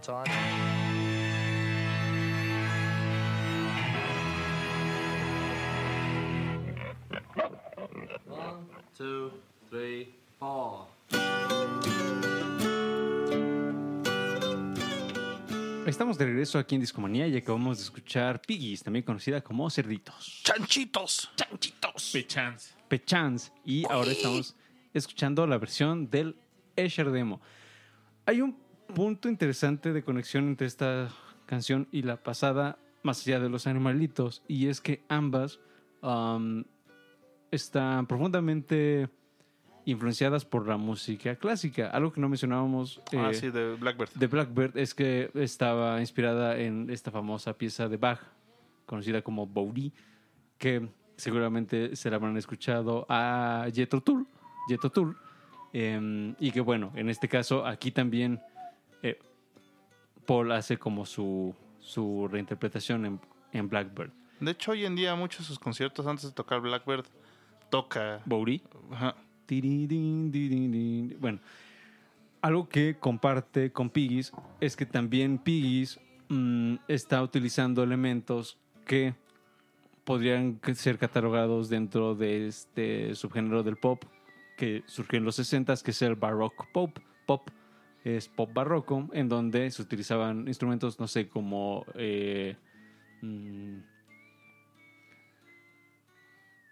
time. One, two, three, four. Estamos de regreso aquí en Discomanía y acabamos de escuchar Piggies, también conocida como Cerditos. ¡Chanchitos! ¡Chanchitos! Pechance. Pechans. Y ahora estamos escuchando la versión del Escher Demo. Hay un punto interesante de conexión entre esta canción y la pasada, más allá de los animalitos, y es que ambas um, están profundamente influenciadas por la música clásica. Algo que no mencionábamos ah, eh, sí, de Blackbird. de Blackbird es que estaba inspirada en esta famosa pieza de Bach, conocida como Boudí, que seguramente se la habrán escuchado a Jethro Tull, Jethro Tull, em, y que bueno, en este caso aquí también Paul hace como su, su reinterpretación en, en Blackbird. De hecho, hoy en día muchos de sus conciertos antes de tocar Blackbird toca. Boudí. Ajá. Bueno, algo que comparte con Piggies es que también Piggies mm, está utilizando elementos que podrían ser catalogados dentro de este subgénero del pop que surgió en los 60 que es el baroque pop. Pop es pop barroco, en donde se utilizaban instrumentos, no sé, como... eh, mm,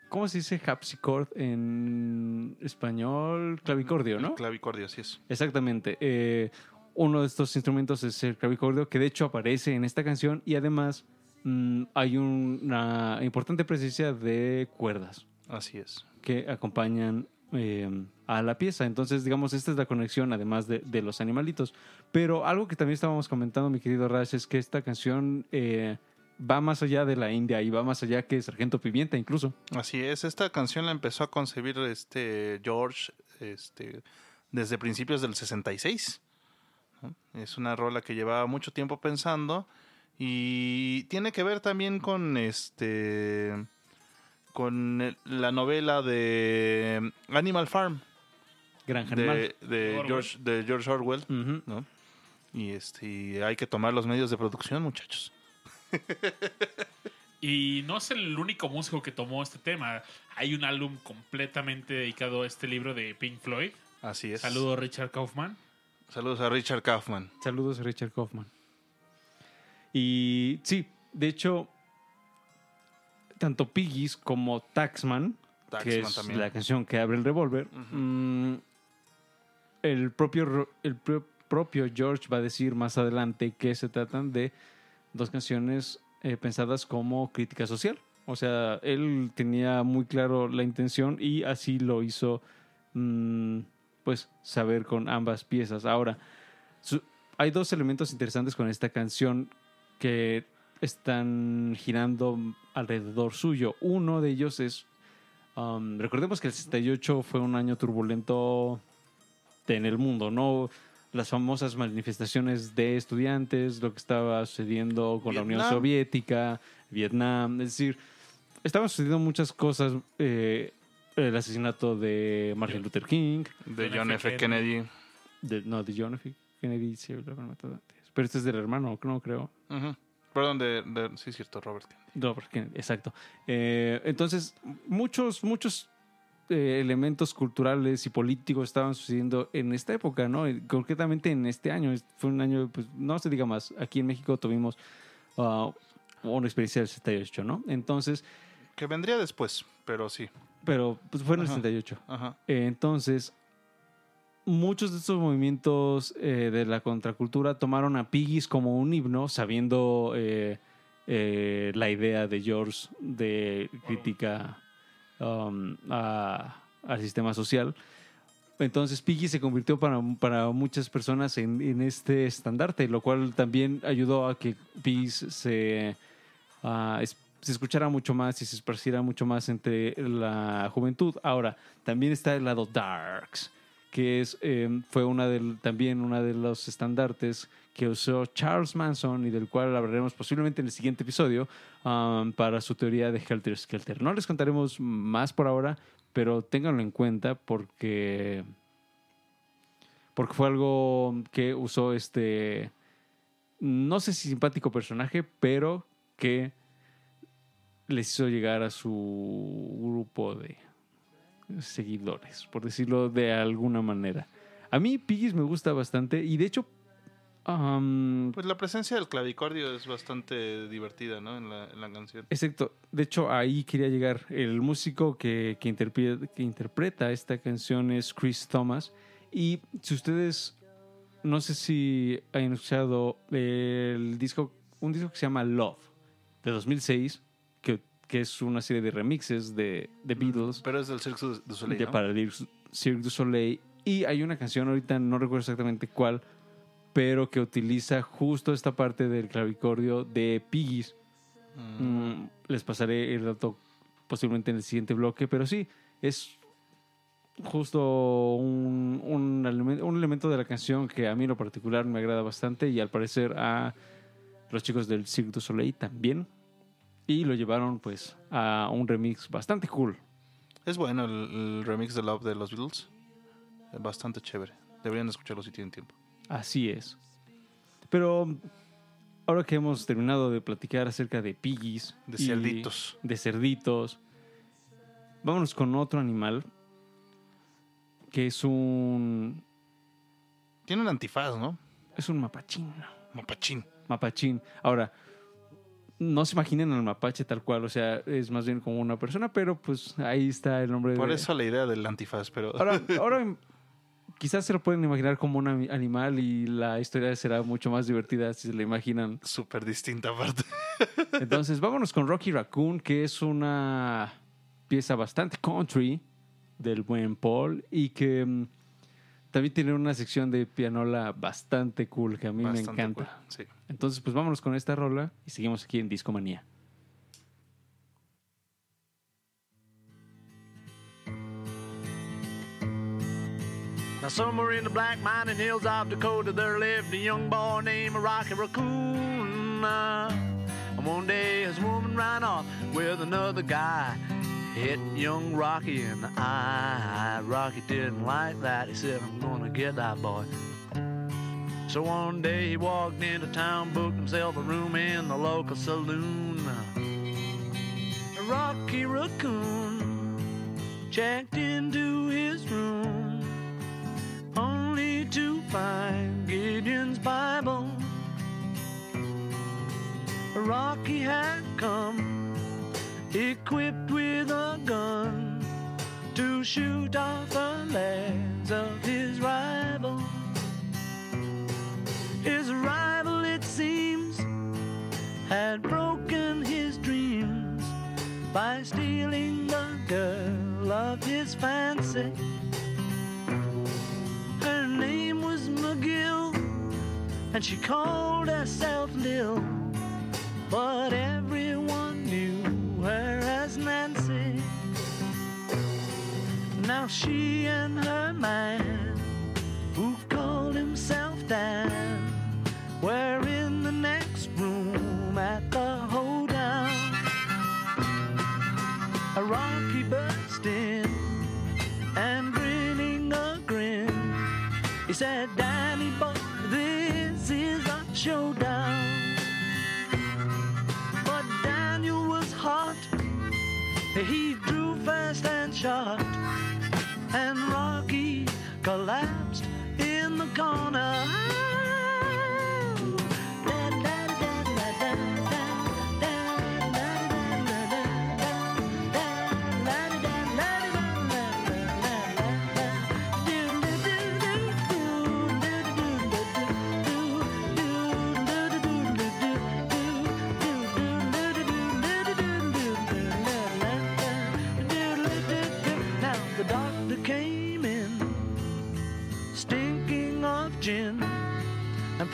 ¿Cómo se dice harpsichord en español? Clavicordio, ¿no? Clavicordio, así es. Exactamente. Eh, uno de estos instrumentos es el clavicordio, que de hecho aparece en esta canción y además mm, hay un- una importante presencia de cuerdas Así es. que acompañan eh, a la pieza. Entonces, digamos, esta es la conexión, además de, los animalitos. Pero algo que también estábamos comentando, mi querido Rash, es que esta canción eh, va más allá de la India y va más allá que Sargento Pimienta incluso. Así es. Esta canción la empezó a concebir este George este, desde principios del 66. ¿no? Es una rola que llevaba mucho tiempo pensando y tiene que ver también con este con el- la novela de Animal Farm Granja Animal. de, de. George, de George Orwell. ¿no? Y este y hay que tomar los medios de producción, muchachos. Y no es el único músico que tomó este tema. Hay un álbum completamente dedicado a este libro de Pink Floyd. Así es. Saludo Richard Kaufman. Saludos a Richard Kaufman. Saludos a Richard Kaufman. Y sí, de hecho, tanto Piggies como Taxman, que Taxman es también. la canción que abre el revólver, mm, el, propio, ro- el pro- propio George va a decir más adelante que se tratan de dos canciones eh, pensadas como crítica social. O sea, él tenía muy claro la intención y así lo hizo, mm, pues, saber con ambas piezas. Ahora, su- hay dos elementos interesantes con esta canción que están girando alrededor suyo. Uno de ellos es, um, recordemos que el 68 fue un año turbulento en el mundo, ¿no? Las famosas manifestaciones de estudiantes, lo que estaba sucediendo con la Unión Vietnam. Soviética, Vietnam, es decir, estaban sucediendo muchas cosas. eh, el asesinato de Martin Luther King, De John F. Kennedy. de, no, de John F. Kennedy, sí, lo habían matado antes. Pero este es del hermano, no creo. Ujú. Perdón, de, de- sí, es cierto, Robert Kennedy. Robert Kennedy, exacto. Eh, entonces, muchos, muchos eh, elementos culturales y políticos estaban sucediendo en esta época, ¿no? Y concretamente en este año. Fue un año, pues, no se diga más. Aquí en México tuvimos ah, una experiencia del 78, ¿no? Entonces, Que vendría después, pero sí. pero pues, fue en el Ajá. 78. Ajá. Eh, entonces, muchos de estos movimientos eh, de la contracultura tomaron a Piggies como un himno, sabiendo eh, eh, la idea de George de crítica um, al sistema social. Entonces Piggy se convirtió para, muchas personas en, este estandarte, lo cual también ayudó a que Piggy se, ah, se escuchara mucho más y se esparciera mucho más entre la juventud. Ahora, también está el lado darks, que es, eh, fue una también una de los estandartes que usó Charles Manson y del cual hablaremos posiblemente en el siguiente episodio para su teoría de Helter Skelter. No les contaremos más por ahora, pero ténganlo en cuenta porque porque fue algo que usó este no sé si simpático personaje, pero que les hizo llegar a su grupo de seguidores, por decirlo de alguna manera. A mí Piggies me gusta bastante y de hecho... Pues la presencia del clavicordio es bastante divertida, ¿no? En la, en la canción. Exacto. De hecho, ahí quería llegar. El músico que, que, interpreta, que interpreta esta canción es Chris Thomas. Y si ustedes, no sé si han escuchado el disco, un disco que se llama Love, de 2006, que, es una serie de remixes de, de Beatles, Pero es del Cirque du Soleil, de ¿no? para el Cirque du Soleil. Y hay una canción, ahorita no recuerdo exactamente cuál, pero que utiliza justo esta parte del clavicordio de Piggies. Mm, les pasaré el dato posiblemente en el siguiente bloque, pero sí, es justo un, un, un elemento de la canción que a mí en lo particular me agrada bastante y al parecer a los chicos del Cirque du Soleil también. Y lo llevaron pues a un remix bastante cool. Es bueno el, el remix de Love de los Beatles. Es bastante chévere. Deberían escucharlo si tienen tiempo. Así es. Pero ahora que hemos terminado de platicar acerca de piggies, De cerditos. de cerditos, vámonos con otro animal que es un Tiene un antifaz, ¿no? es un mapachín. Mapachín. Mapachín. Ahora, no se imaginen al mapache tal cual, o sea, es más bien como una persona, pero pues ahí está el nombre Por de... eso la idea del antifaz, pero Ahora, ahora quizás se lo pueden imaginar como un animal y la historia será mucho más divertida si se la imaginan súper distinta aparte. Entonces, vámonos con Rocky Raccoon, que es una pieza bastante country del buen Paul y que mm, también tiene una sección de pianola bastante cool que a mí me Bastante encanta. cool, Sí. Entonces, pues vámonos con esta rola y seguimos aquí en Discomanía. Now somewhere in the black mining hills of Dakota there lived a young boy named Rocky Raccoon. And one day his woman ran off with another guy. Hit young Rocky in the eye. Rocky didn't like that. He said, I'm gonna get that boy. So one day he walked into town, booked himself a room in the local saloon. Rocky Raccoon checked into his room only to find Gideon's Bible. Rocky had come equipped with a gun to shoot off the legs of his rival. His rival, it seems, had broken his dreams by stealing the girl of his fancy. Her name was McGill, and she called herself Lil. But everyone knew her as Nancy. Now she and her man, who called himself Dan, were in the next room at the hoedown. A Rocky burst in and grinning a grin. He said, Danny boy, this is a showdown. He drew fast and shot. And Rocky collapsed in the corner.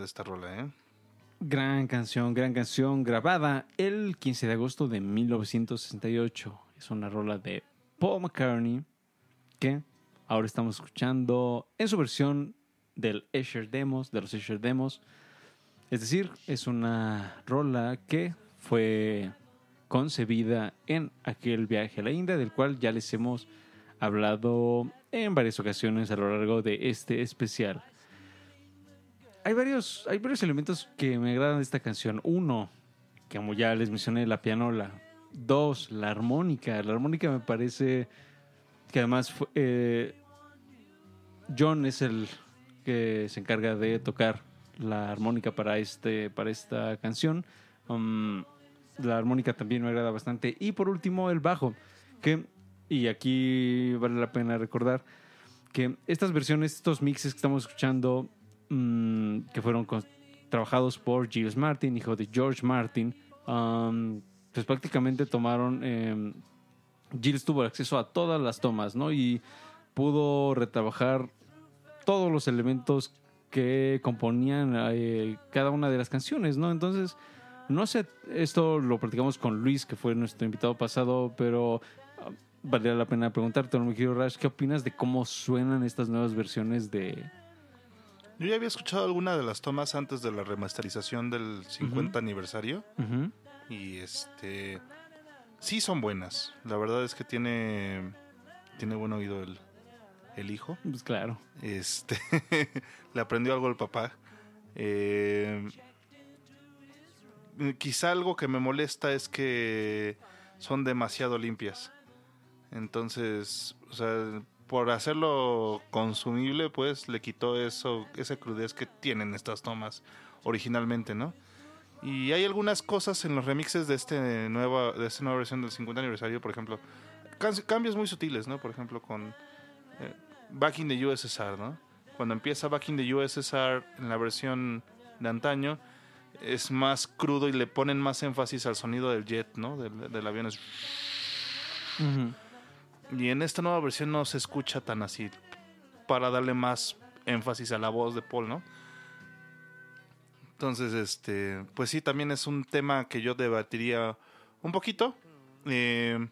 De esta rola, ¿eh? Gran canción, gran canción, grabada el 15 de agosto de 1968. Es una rola de Paul McCartney que ahora estamos escuchando en su versión del Escher Demos, de los Escher Demos. Es decir, es una rola que fue concebida en aquel viaje a la India, del cual ya les hemos hablado en varias ocasiones a lo largo de este especial. Hay varios, hay varios elementos que me agradan de esta canción. Uno, que como ya les mencioné, la pianola. Dos, la armónica. La armónica me parece que además eh, John es el que se encarga de tocar la armónica para, este, para esta canción. Um, la armónica también me agrada bastante. Y por último, el bajo, que, y aquí vale la pena recordar, que estas versiones, estos mixes que estamos escuchando, mm, que fueron trabajados por Giles Martin, hijo de George Martin, um, pues prácticamente tomaron... em, Giles tuvo acceso a todas las tomas, ¿no? Y pudo retrabajar todos los elementos que componían eh, cada una de las canciones, ¿no? Entonces, no sé, esto lo platicamos con Luis, que fue nuestro invitado pasado, pero ah, valdría la pena preguntarte, mi querido Rash, ¿qué opinas de cómo suenan estas nuevas versiones de... Yo ya había escuchado alguna de las tomas antes de la remasterización del 50 aniversario. Y este. Sí, son buenas. La verdad es que tiene. Tiene buen oído el, el hijo. Pues claro. Este. le aprendió algo el papá. Eh, quizá algo que me molesta es que son demasiado limpias. Entonces, o sea, por hacerlo consumible, pues le quitó eso, esa crudez que tienen estas tomas originalmente, ¿no? Y hay algunas cosas en los remixes de este nueva, de esta nueva versión del 50 aniversario, por ejemplo, cambios muy sutiles, ¿no? Por ejemplo, con eh, Back in the USSR, ¿no? Cuando empieza Back in the USSR en la versión de antaño, es más crudo y le ponen más énfasis al sonido del jet, ¿no? Del, del avión. es- Ujú. Y en esta nueva versión no se escucha tan así, para darle más énfasis a la voz de Paul, ¿no? Entonces, este, pues sí, también es un tema que yo debatiría un poquito. Eh,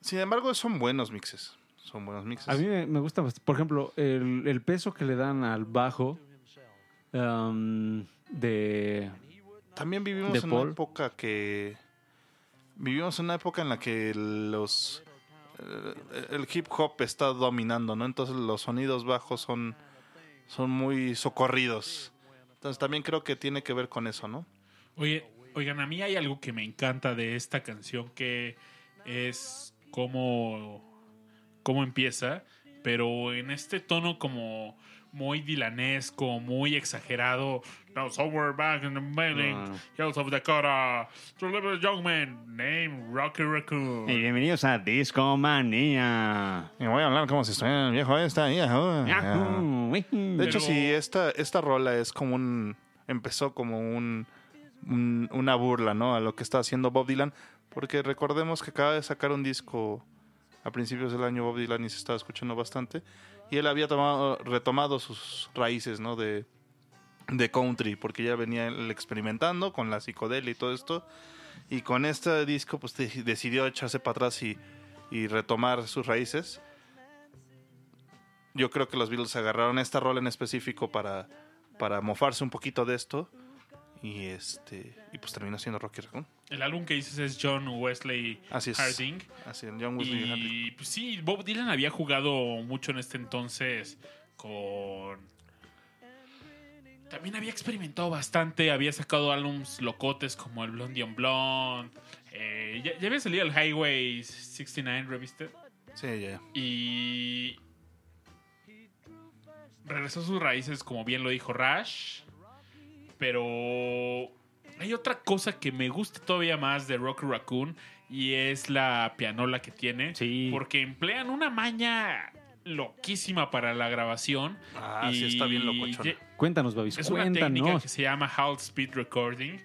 sin embargo, son buenos mixes. Son buenos mixes. A mí me, gusta, bast- por ejemplo, el, el peso que le dan al bajo um, de... También vivimos de en Paul. una época que. Vivimos en una época en la que los. Eh, El hip hop está dominando, ¿no? Entonces los sonidos bajos son. Son muy socorridos. Entonces también creo que tiene que ver con eso, ¿no? Oye, oigan, a mí hay algo que me encanta de esta canción que es cómo, cómo empieza, pero en este tono como muy dilanesco, muy exagerado. Now somewhere back in the mailing, hills of Dakota, to live a young man named Rocky Raccoon. bienvenidos a Disco Manía. Y voy a hablar como si estuviera el viejo esta. De Pero- hecho, sí, esta, esta rola es como un. Empezó como un, un- una burla, ¿no? A lo que está haciendo Bob Dylan. Porque recordemos que acaba de sacar un disco a principios del año Bob Dylan y se estaba escuchando bastante. Y él había tomado, retomado sus raíces, ¿no? De, de country, porque ya venía experimentando con la psicodelia y todo esto. Y con este disco, pues de- decidió echarse para atrás y, y retomar sus raíces. Yo creo que los Beatles agarraron esta rola en específico para, para mofarse un poquito de esto. Y este y pues terminó siendo Rocky Raccoon. El álbum que dices es John Wesley Así es. Harding. Así, el John Wesley Harding. Y pues sí, Bob Dylan había jugado mucho en este entonces con... También había experimentado bastante, había sacado álbums locotes como el Blondie on Blonde. eh, ya, ya había salido el Highway 69 Revisited. Sí, ya. Y regresó a sus raíces, como bien lo dijo Rash. Pero hay otra cosa que me gusta todavía más de Rocky Raccoon y es la pianola que tiene. Sí. Porque emplean una maña loquísima para la grabación. Ah, sí, está bien locochona. Cuéntanos, Babis, es una técnica cuéntanos. que se llama Halt Speed Recording,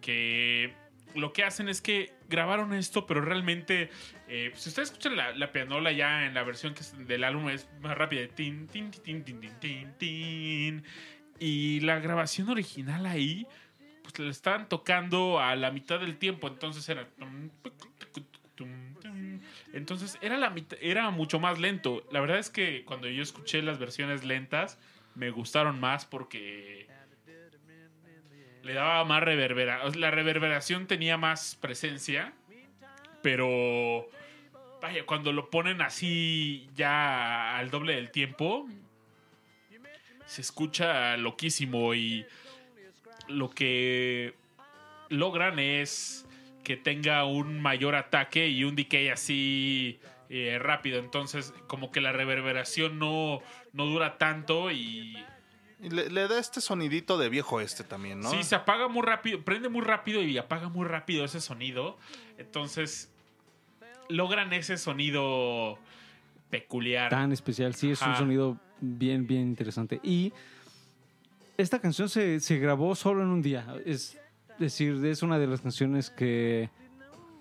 que lo que hacen es que grabaron esto, pero realmente, eh, si ustedes escuchan la, la pianola ya en la versión que es del álbum es más rápida, tin, tin, tin, tin, tin, tin, tin. Y la grabación original ahí, pues le estaban tocando a la mitad del tiempo, entonces era... Entonces era, la mitad- era mucho más lento. La verdad es que cuando yo escuché las versiones lentas, me gustaron más porque le daba más reverbera. o sea, La reverberación tenía más presencia, pero vaya, cuando lo ponen así ya al doble del tiempo, se escucha loquísimo y lo que logran es que tenga un mayor ataque y un decay así eh, rápido. Entonces, como que la reverberación no, no dura tanto y Y le, le da este sonidito de viejo este también, ¿no? Sí, se apaga muy rápido, prende muy rápido y apaga muy rápido ese sonido. Entonces, logran ese sonido peculiar. Tan especial, sí, es un sonido bien, bien interesante. Y esta canción se, se grabó solo en un día. Es decir, es una de las canciones que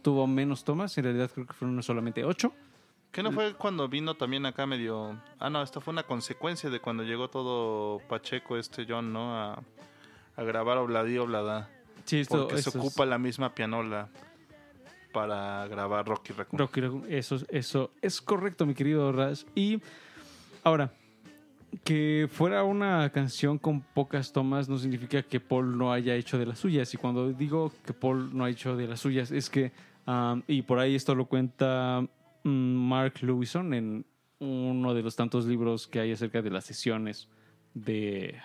tuvo menos tomas. En realidad creo que fueron solamente ocho. ¿Qué no fue cuando vino también acá medio... Ah, no, esta fue una consecuencia de cuando llegó todo Pacheco, este John, ¿no? A, a grabar Obladí Oblada. Sí, esto, Porque se es- ocupa la misma pianola para grabar Rocky Raccoon. Rocky Raccoon. Eso, eso es correcto, mi querido Raz. Y ahora, que fuera una canción con pocas tomas no significa que Paul no haya hecho de las suyas. Y cuando digo que Paul no ha hecho de las suyas, es que, y por ahí esto lo cuenta mm, Mark Lewison en uno de los tantos libros que hay acerca de las sesiones de...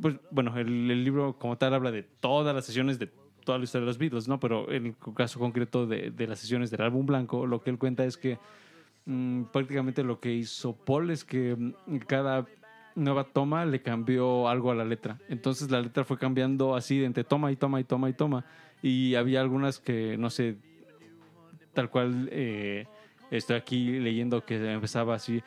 Pues bueno, el, el libro como tal habla de todas las sesiones de toda la historia de los Beatles, ¿no? Pero en el caso concreto de, de las sesiones del álbum blanco, lo que él cuenta es que mm, prácticamente lo que hizo Paul es que mm, cada nueva toma le cambió algo a la letra. Entonces la letra fue cambiando así de entre toma y toma y toma y toma. Y había algunas que, no sé, tal cual eh, estoy aquí leyendo que empezaba así.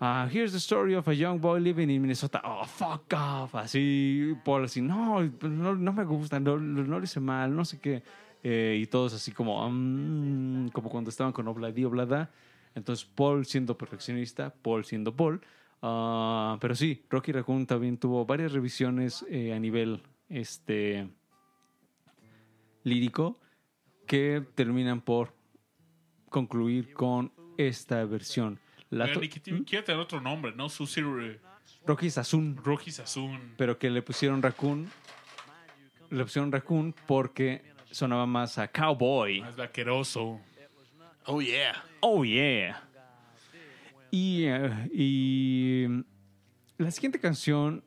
ah, here's the story of a young boy living in Minnesota. Oh, fuck off. Así, Paul, así, no, no, no me gusta, no, no lo hice mal, no sé qué. Eh, y todos así como, mm, como cuando estaban con Obladi Oblada. Entonces, Paul siendo perfeccionista, Paul siendo Paul. Ah, pero sí, Rocky Raccoon también tuvo varias revisiones eh, a nivel este, lírico que terminan por concluir con esta versión. La Oigan, to- y que tiene- quiere tener otro nombre, ¿no? Susi eh, Rocky Sassoon, Rocky Sassoon. pero que le pusieron Raccoon. Le pusieron Raccoon porque sonaba más a cowboy. Más vaqueroso. Oh, yeah. Oh, yeah. Y, eh, y la siguiente canción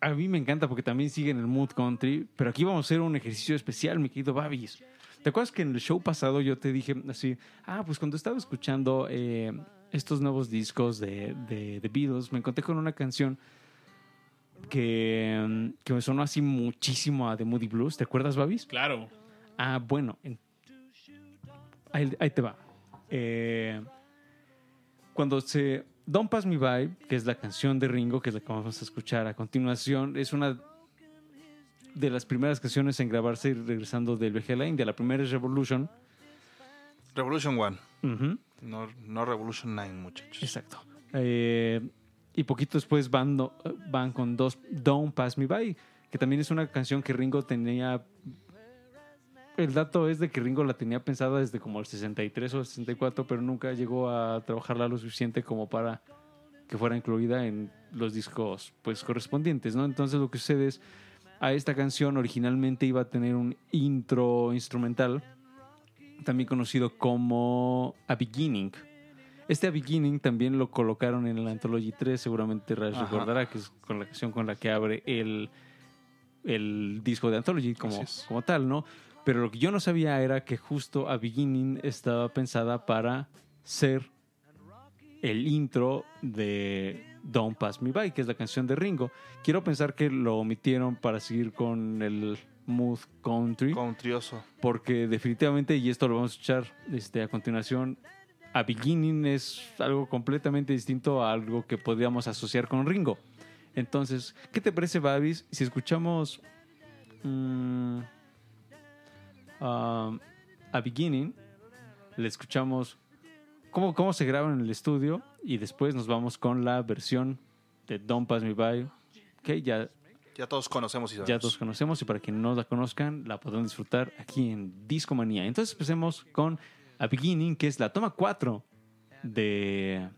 a mí me encanta porque también sigue en el mood country, pero aquí vamos a hacer un ejercicio especial, mi querido Babis. ¿Te acuerdas que en el show pasado yo te dije así, ah, pues cuando estaba escuchando eh, estos nuevos discos de, de The Beatles, me encontré con una canción que, que me sonó así muchísimo a The Moody Blues. ¿Te acuerdas, Babis? Claro. Ah, bueno. en- Ahí, ahí te va. Eh, cuando se... Don't Pass Me By, que es la canción de Ringo, que es la que vamos a escuchar a continuación, es una de las primeras canciones en grabarse regresando del viaje a la India. La primera es Revolution. Revolution One. No, no Revolution 9, muchachos. Exacto. Eh, y poquito después van, van con dos Don't Pass Me By, que también es una canción que Ringo tenía. El dato es de que Ringo la tenía pensada desde como el 63 o el 64, pero nunca llegó a trabajarla lo suficiente como para que fuera incluida en los discos pues correspondientes, ¿no? Entonces lo que sucede es a esta canción originalmente iba a tener un intro instrumental, también conocido como A Beginning. Este A Beginning también lo colocaron en el Anthology 3, seguramente Raj recordará que es con la canción con la que abre el, el disco de Anthology como, como tal, ¿no? Pero lo que yo no sabía era que justo A Beginning estaba pensada para ser el intro de Don't Pass Me By, que es la canción de Ringo. Quiero pensar que lo omitieron para seguir con el mood country Contrioso. porque definitivamente, y esto lo vamos a escuchar este, a continuación, a Beginning es algo completamente distinto a algo que podríamos asociar con Ringo. Entonces, ¿qué te parece, Babis, si escuchamos mm, um, A Beginning, le escuchamos cómo, cómo se graba en el estudio y después nos vamos con la versión de Don't Pass Me By, que ya ya todos conocemos y sabemos. Ya todos conocemos y para quienes no la conozcan, la podrán disfrutar aquí en Discomanía. Entonces empecemos con A Beginning, que es la toma 4 de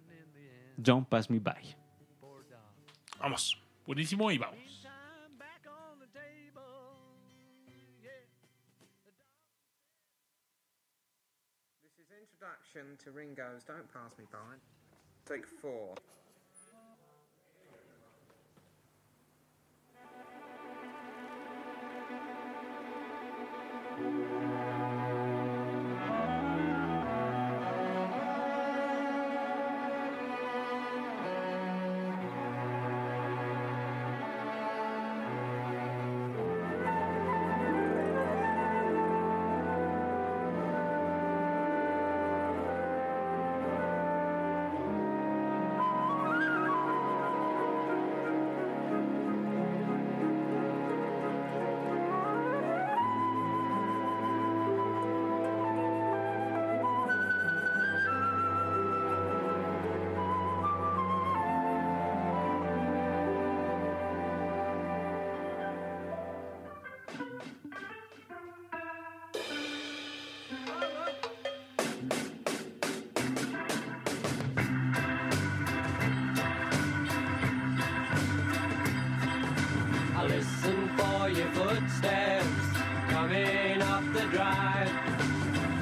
Don't Pass Me By. Vamos. Buenísimo y vamos. to Ringo's Don't Pass Me By. Take four.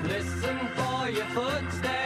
Listen for your footsteps.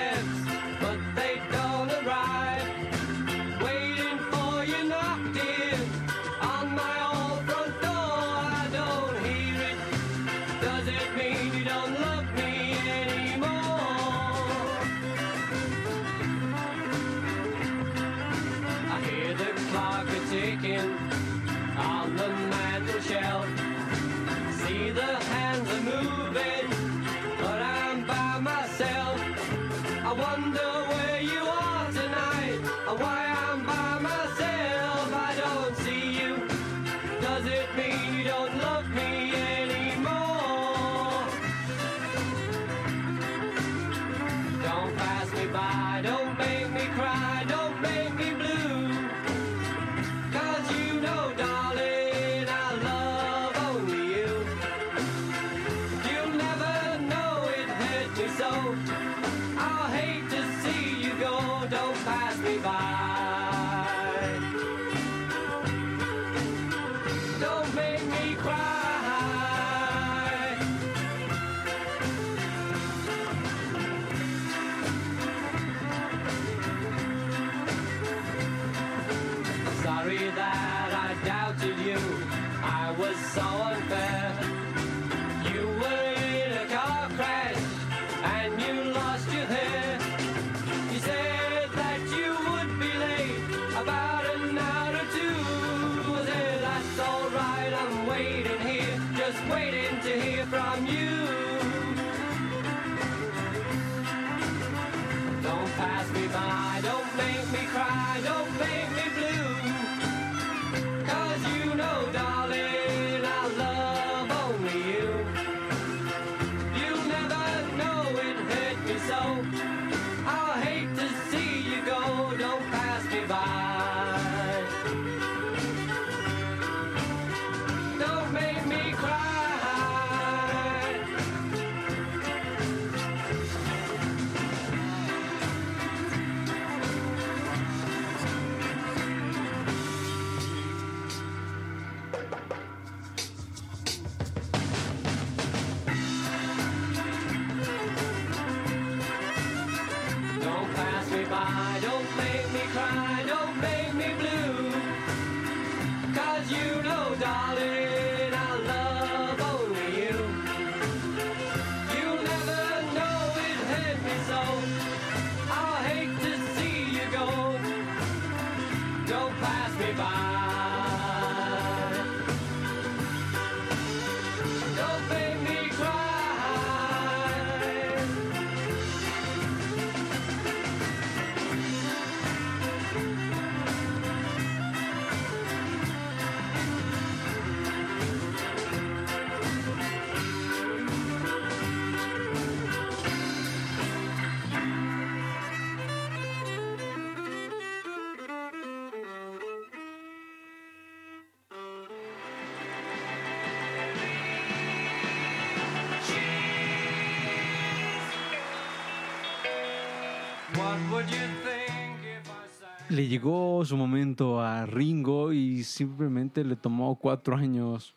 Ringo y simplemente le tomó cuatro años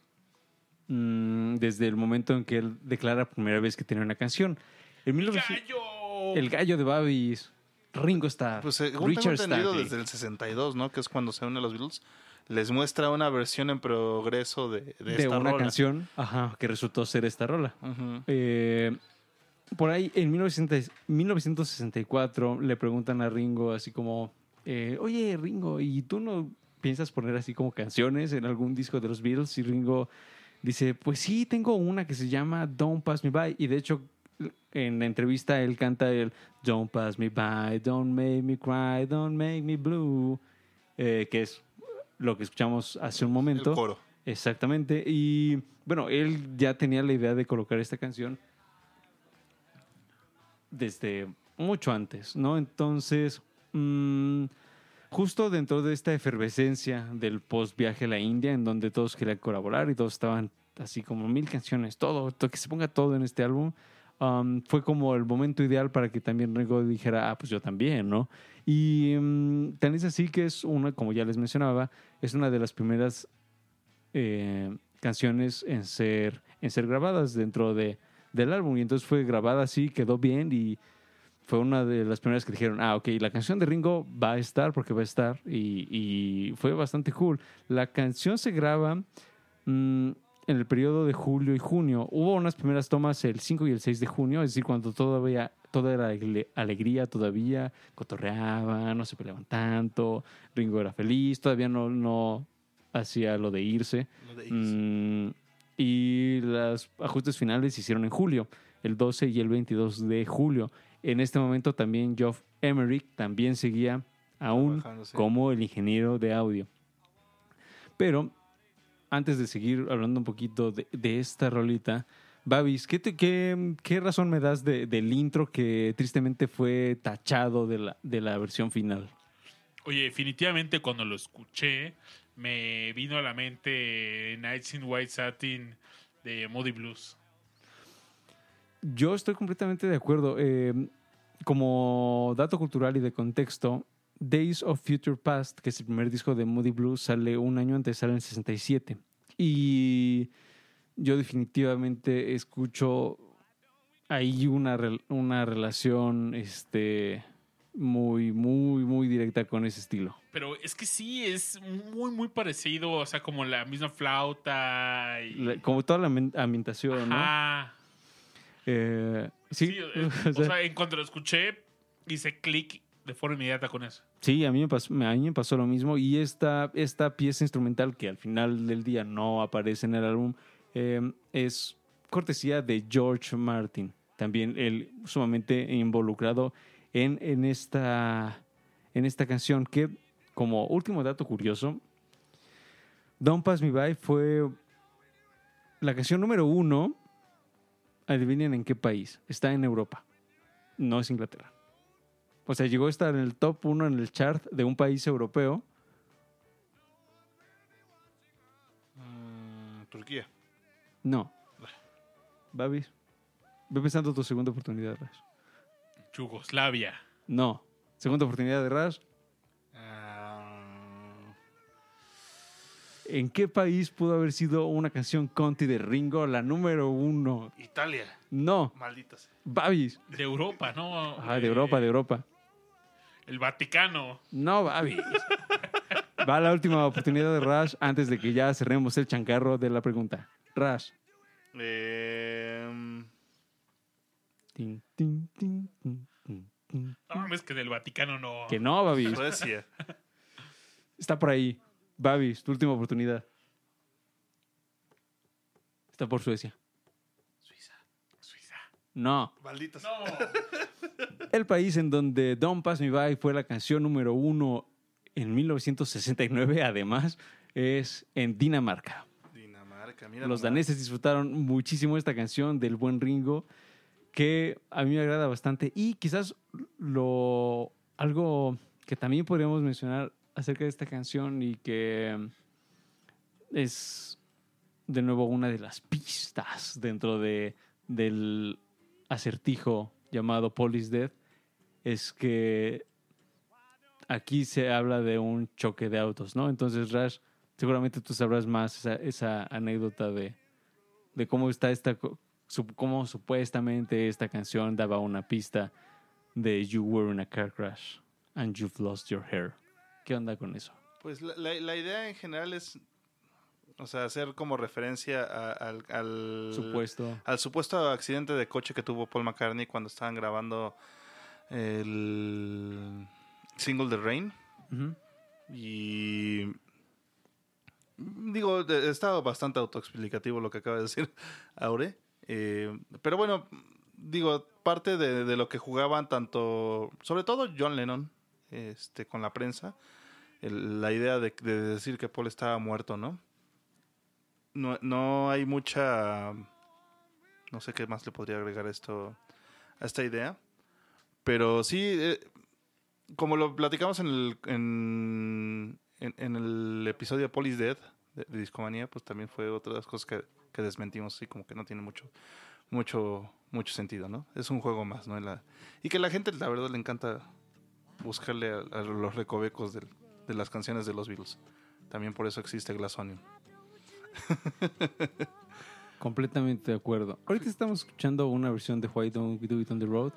mm, desde el momento en que él declara por primera vez que tenía una canción. En 1900 ¡Gallo! el gallo de Babis, Ringo Starr, Pues según tengo Richard entendido Stanley. desde el 62, ¿no? Que es cuando se unen los Beatles. Les muestra una versión en progreso de, de, de esta una rola. canción ajá, que resultó ser esta rola. Eh, por ahí, en 1900 1964, le preguntan a Ringo así como, eh, oye Ringo, ¿y tú no piensas poner así como canciones en algún disco de los Beatles? Y Ringo dice, pues sí, tengo una que se llama Don't Pass Me By. Y de hecho, en la entrevista él canta el Don't Pass Me By, Don't Make Me Cry, Don't Make Me Blue, eh, que es lo que escuchamos hace un momento. El coro. Exactamente. Y bueno, él ya tenía la idea de colocar esta canción desde mucho antes, ¿no? Entonces, mm, justo dentro de esta efervescencia del post viaje a la India, en donde todos querían colaborar y todos estaban así como mil canciones, todo, to- que se ponga todo en este álbum, um, fue como el momento ideal para que también Ringo dijera, ah, pues yo también, ¿no? Y mm, tan es así que es una, como ya les mencionaba, es una de las primeras eh, canciones en ser, en ser grabadas dentro de, del álbum. Y entonces fue grabada así, quedó bien y fue una de las primeras que dijeron, ah, ok, la canción de Ringo va a estar porque va a estar. Y, y fue bastante cool. La canción se graba mm, en el periodo de julio y junio. Hubo unas primeras tomas el 5 y el 6 de junio, es decir, cuando todavía toda era ale- alegría todavía, cotorreaban, no se peleaban tanto, Ringo era feliz, todavía no, no hacía lo de irse. Lo de Mm, y los ajustes finales se hicieron en julio, el 12 y el 22 de julio. En este momento también Geoff Emerick también seguía aún como el ingeniero de audio. Pero antes de seguir hablando un poquito de, de esta rolita, Babis, ¿qué, te- qué, qué razón me das de- del intro que tristemente fue tachado de la, de la versión final? Oye, definitivamente cuando lo escuché, me vino a la mente Nights in White Satin de Moody Blues. Yo estoy completamente de acuerdo. Eh, como dato cultural y de contexto, Days of Future Past, que es el primer disco de Moody Blues, sale un año antes, sale en el 67. Y yo definitivamente escucho ahí una, una relación este, muy, muy, muy directa con ese estilo. Pero es que sí, es muy, muy parecido, o sea, como la misma flauta y... La- como toda la ambi- ambientación, ¿no? Eh, sí, Sí, eh, o sea, en cuanto lo escuché, hice clic de forma inmediata con eso. Sí, a mí me pasó, a mí me pasó lo mismo. Y esta, esta pieza instrumental que al final del día no aparece en el álbum eh, es cortesía de George Martin. También él sumamente involucrado en, en, esta, en esta canción que, como último dato curioso, Don't Pass Me By fue la canción número uno. Adivinen en qué país. Está en Europa. No es Inglaterra. O sea, llegó a estar en el top 1 en el chart de un país europeo. Mm, Turquía. No. Babis. Ve pensando tu segunda oportunidad, Rash. Yugoslavia. No. Segunda oportunidad de Rash. ¿En qué país pudo haber sido una canción Conti de Ringo la número uno? Italia. No. Maldita sea. Babis. De Europa, ¿no? Ah, de Eh, Europa, de Europa. El Vaticano. No, Babis. Va la última oportunidad de Rash antes de que ya cerremos el chancarro de la pregunta. Rash. Eh, Tin, tin, tin, tin, tin, tin. No mames, que del Vaticano no. Que no, Babis. Suecia. Está por ahí. Babis, tu última oportunidad. Está por Suecia. Suiza. No. Maldita sea. No. El país en donde Don't Pass Me By fue la canción número uno en 1969, además, es en Dinamarca. Dinamarca. Mira Los nomás. daneses disfrutaron muchísimo esta canción del buen Ringo, que a mí me agrada bastante. Y quizás lo algo que también podríamos mencionar acerca de esta canción y que es de nuevo una de las pistas dentro de, del acertijo llamado Police Death, es que aquí se habla de un choque de autos, ¿no? Entonces, Rash, seguramente tú sabrás más esa, esa anécdota de, de cómo está esta, cómo supuestamente esta canción daba una pista de You were in a car crash and you've lost your hair. ¿Qué onda con eso? Pues la, la- la idea en general es, o sea, hacer como referencia a- al, al Supuesto. al supuesto accidente de coche que tuvo Paul McCartney cuando estaban grabando el single de Rain. Y digo, está bastante autoexplicativo lo que acaba de decir Aure. Eh, pero bueno, digo, parte de, de lo que jugaban tanto, sobre todo John Lennon, este, con la prensa, la idea de, de decir que Paul estaba muerto, ¿no? No, no hay mucha, no sé qué más le podría agregar esto a esta idea, pero sí, eh, como lo platicamos en el, en, en- el episodio Paul Dead de, de Discomanía, pues también fue otra de las cosas que, que desmentimos, así como que no tiene mucho, mucho, mucho sentido, ¿no? Es un juego más, ¿no? La- y que la gente, la verdad, le encanta buscarle a, a los recovecos del- de las canciones de los Beatles. También por eso existe Glass Onion. Completamente de acuerdo. Ahorita estamos escuchando una versión de Why Don't We Do It on the Road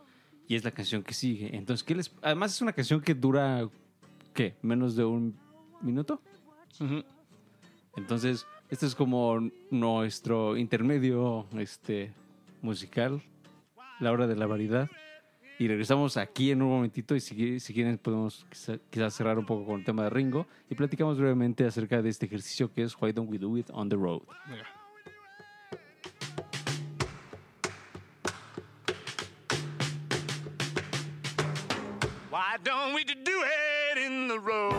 y es la canción que sigue. Entonces, ¿qué les... Además es una canción que dura, ¿qué? ¿Menos de un minuto? Entonces, esto es como nuestro intermedio este, musical, la hora de la variedad. Y regresamos aquí en un momentito y si, si quieren podemos quizá- quizás cerrar un poco con el tema de Ringo y platicamos brevemente acerca de este ejercicio que es Why Don't We Do It on the Road. Why don't we do it in the road?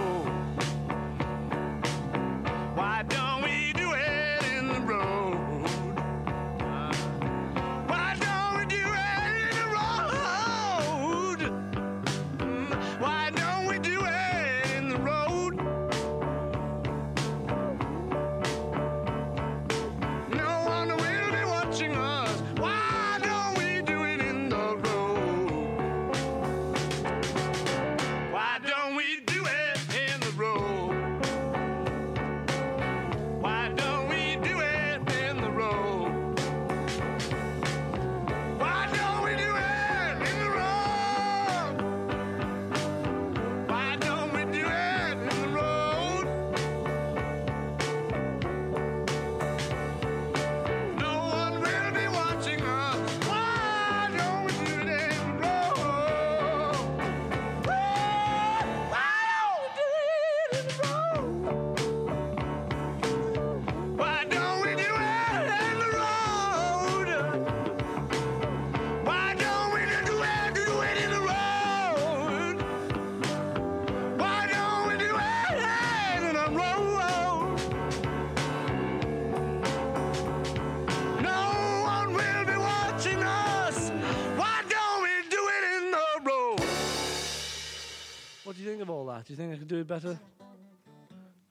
Do it better?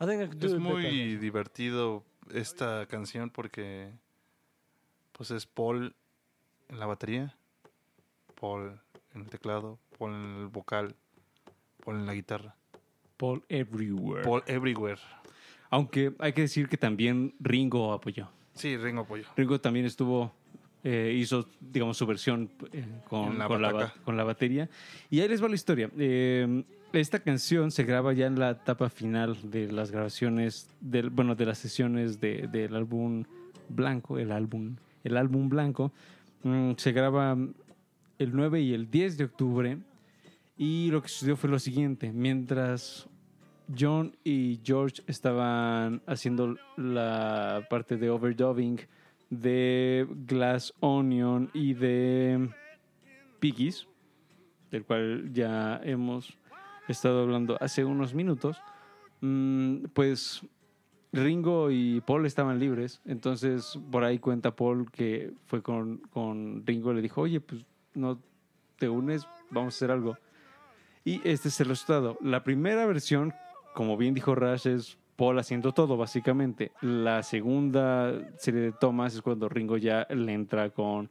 I think I could do Es it muy better. divertido esta canción porque pues es Paul en la batería, Paul en el teclado, Paul en el vocal, Paul en la guitarra, Paul Everywhere. Paul everywhere. Aunque hay que decir que también Ringo apoyó. Sí, Ringo apoyo. Ringo también estuvo, eh, hizo, digamos, su versión eh, con, En la con, la, bataca. ba- con la batería. Y ahí les va la historia. Eh, esta canción se graba ya en la etapa final de las grabaciones, del, bueno, de las sesiones de- del álbum blanco, el álbum, el álbum blanco. Mm, se graba el 9 y el 10 de octubre. Y lo que sucedió fue lo siguiente. Mientras John y George estaban haciendo la parte de overdubbing de Glass Onion y de Piggies, del cual ya hemos estado hablando hace unos minutos, mm, pues Ringo y Paul estaban libres, entonces por ahí cuenta Paul que fue con, con Ringo y le dijo, oye, pues no te unes, vamos a hacer algo. Y este es el resultado. La primera versión, como bien dijo Rash, es Paul haciendo todo, básicamente. La segunda serie de tomas es cuando Ringo ya le entra con,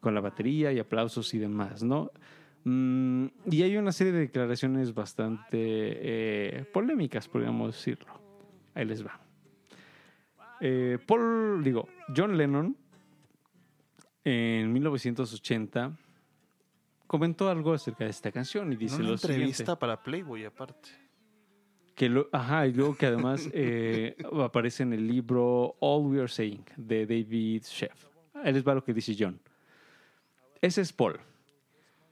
con la batería y aplausos y demás, ¿no? Mm, y hay una serie de declaraciones bastante eh, polémicas, podríamos decirlo. Ahí les va. Eh, Paul, digo, John Lennon, en 1980, comentó algo acerca de esta canción y dice una lo entrevista siguiente. para Playboy, aparte. Que lo- ajá, y luego que además eh, aparece en el libro All We Are Saying de David Sheff. Ahí les va lo que dice John. Ese es Paul.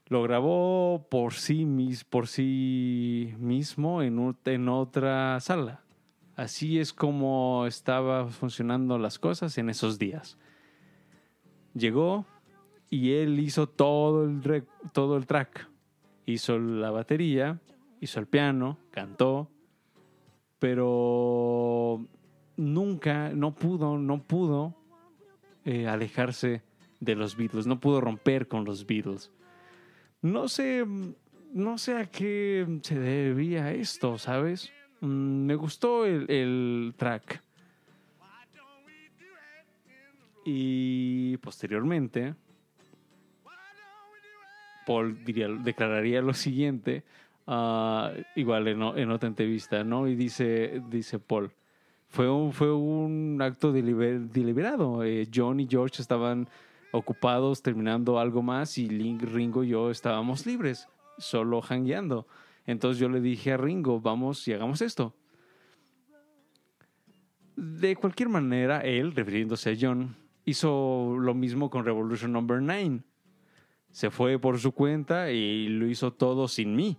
Lo grabó por sí, mis, por sí mismo en, en otra sala. Así es como estaban funcionando las cosas en esos días. Llegó y él hizo todo el, todo el track. Hizo la batería, hizo el piano, cantó, pero nunca, no pudo, no pudo eh, alejarse de los Beatles, no pudo romper con los Beatles. No sé, no sé a qué se debía esto, ¿sabes? Mm, me gustó el, el track. Y posteriormente, Paul diría, declararía lo siguiente, ah, igual en, en otra entrevista, ¿no? Y dice, dice Paul, fue un, fue un acto deliber- deliberado. Eh, John y George estaban ocupados terminando algo más y Ringo y yo estábamos libres, solo hangueando. Entonces yo le dije a Ringo, vamos y hagamos esto. De cualquier manera, él, refiriéndose a John, hizo lo mismo con Revolution Number 9 se fue por su cuenta y lo hizo todo sin mí.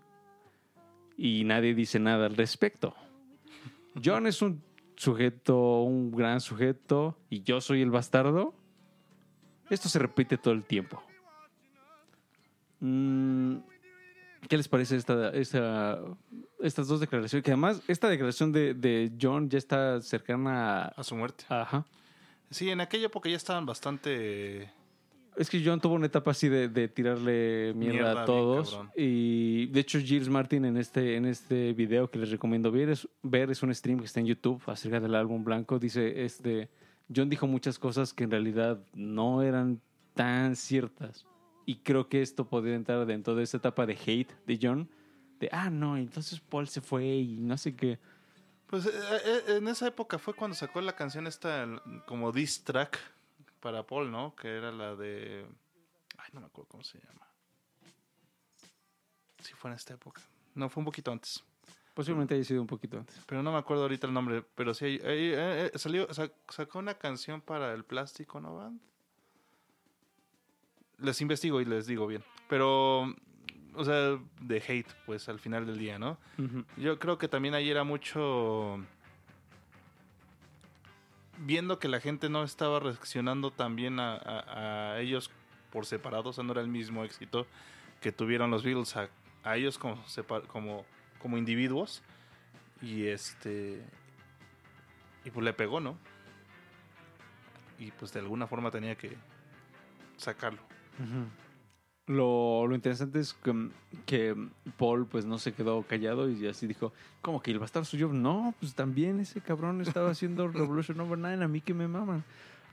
Y nadie dice nada al respecto. John es un sujeto, un gran sujeto, y yo soy el bastardo. Esto se repite todo el tiempo. Mm, ¿Qué les parece esta, esta- estas dos declaraciones? Que además, esta declaración de, de John ya está cercana a... A su muerte. Ajá. Sí, en aquella época ya estaban bastante... Es que John tuvo una etapa así de, de tirarle mierda, Mierda, a todos. Y de hecho, Gilles Martin en este, en este video que les recomiendo ver es, ver, es un stream que está en YouTube acerca del álbum blanco. Dice, este, John dijo muchas cosas que en realidad no eran tan ciertas. Y creo que esto podría entrar dentro de esa etapa de hate de John. De, ah, no, entonces Paul se fue y no sé qué. Pues eh, eh, en esa época fue cuando sacó la canción esta como diss track para Paul, ¿no? Que era la de... Ay, no me acuerdo cómo se llama. Sí fue en esta época. No, fue un poquito antes. Posiblemente haya sido un poquito antes. Pero no me acuerdo ahorita el nombre. Pero sí, ahí- ahí, eh, eh, salió, sa- sacó una canción para el plástico, ¿no, Band? Les investigo y les digo bien. Pero, o sea, de hate, pues al final del día, ¿no? Yo creo que también ahí era mucho. Viendo que la gente no estaba reaccionando también a, a- a ellos por separado, o sea, no era el mismo éxito que tuvieron los Beatles a, a ellos como, como individuos. Y este. Y pues le pegó, ¿no? Y pues de alguna forma tenía que sacarlo. Lo, lo interesante es que, que Paul pues no se quedó callado y así dijo, ¿cómo que el bastardo soy yo? No, pues también ese cabrón estaba haciendo Revolution Number 9, a mí que me maman.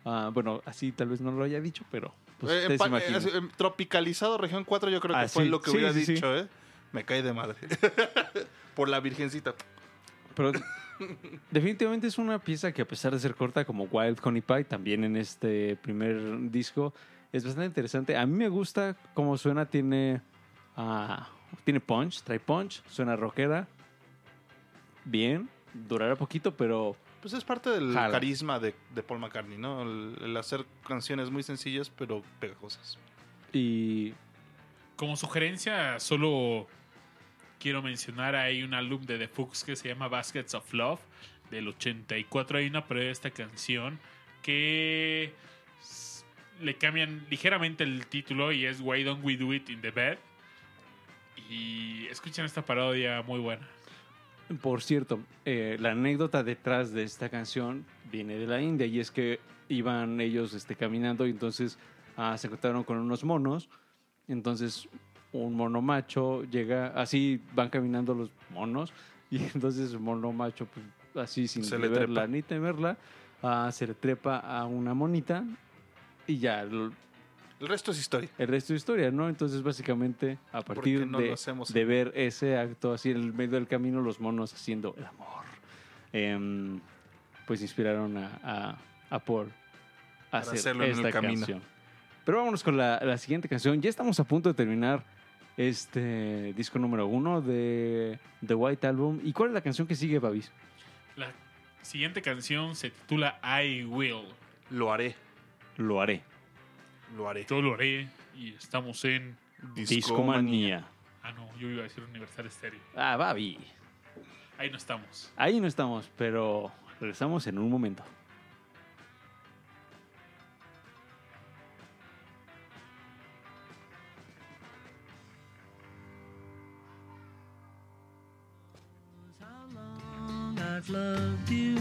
Ah, bueno, así tal vez no lo haya dicho, pero pues Eh, eh, tropicalizado región 4 yo creo que Ah, fue sí, lo que sí, hubiera sí, sí. dicho, ¿eh? Me cae de madre. Por la virgencita. Pero definitivamente es una pieza que a pesar de ser corta como Wild Honey Pie, también en este primer disco, es bastante interesante. A mí me gusta cómo suena, tiene, ah, tiene punch, trae punch, suena rockera, bien, durará poquito, pero Pues es parte del Jala. carisma de, de Paul McCartney, ¿no? El, el hacer canciones muy sencillas pero pegajosas. y Como sugerencia, solo quiero mencionar hay un álbum de The Fuchs que se llama Baskets of Love del 84. Hay una prueba de esta canción que le cambian ligeramente el título y es Why Don't We Do It in the Bed. Y escuchen esta parodia muy buena. Por cierto, eh, la anécdota detrás de esta canción viene de la India y es que iban ellos este, caminando y entonces ah, se encontraron con unos monos. Entonces un mono macho llega, así van caminando los monos y entonces el mono macho, pues, así sin Se verla ni temerla, ah, se le trepa a una monita y ya lo- El resto es historia. el resto de historia, ¿no? Entonces, básicamente, a partir no de, de en- ver ese acto así en el medio del camino, los monos haciendo el amor, em, pues inspiraron a, a, a Paul a hacer hacerlo en el esta camino. canción. Pero vámonos con la, la siguiente canción. Ya estamos a punto de terminar este disco número uno de The White Album. ¿Y cuál es la canción que sigue, Babis? La siguiente canción se titula I Will. Lo haré. Lo haré. Lo haré. Yo lo haré y estamos en... Discomanía. Ah, no, yo iba a decir Universal Stereo. Ah, Babi. Ahí no estamos. Ahí no estamos, pero regresamos en un momento. Loved you.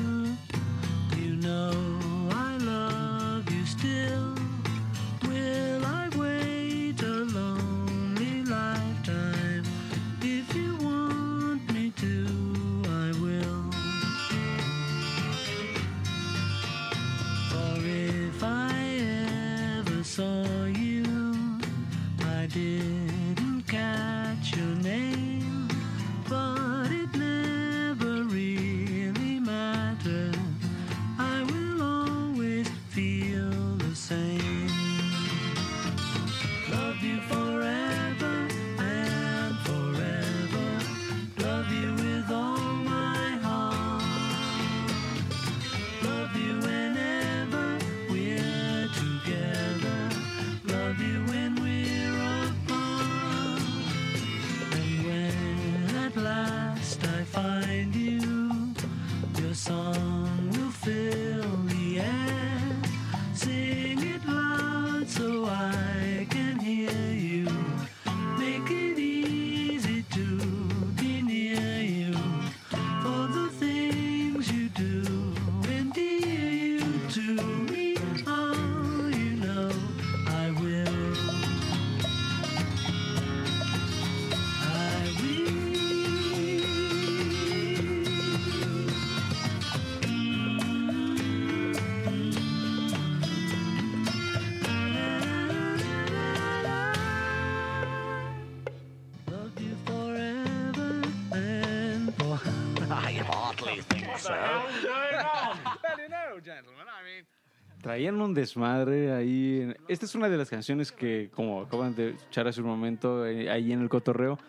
Traían un desmadre ahí. en- Esta es una de las canciones que, como acaban de escuchar hace un momento, eh, ahí en el cotorreo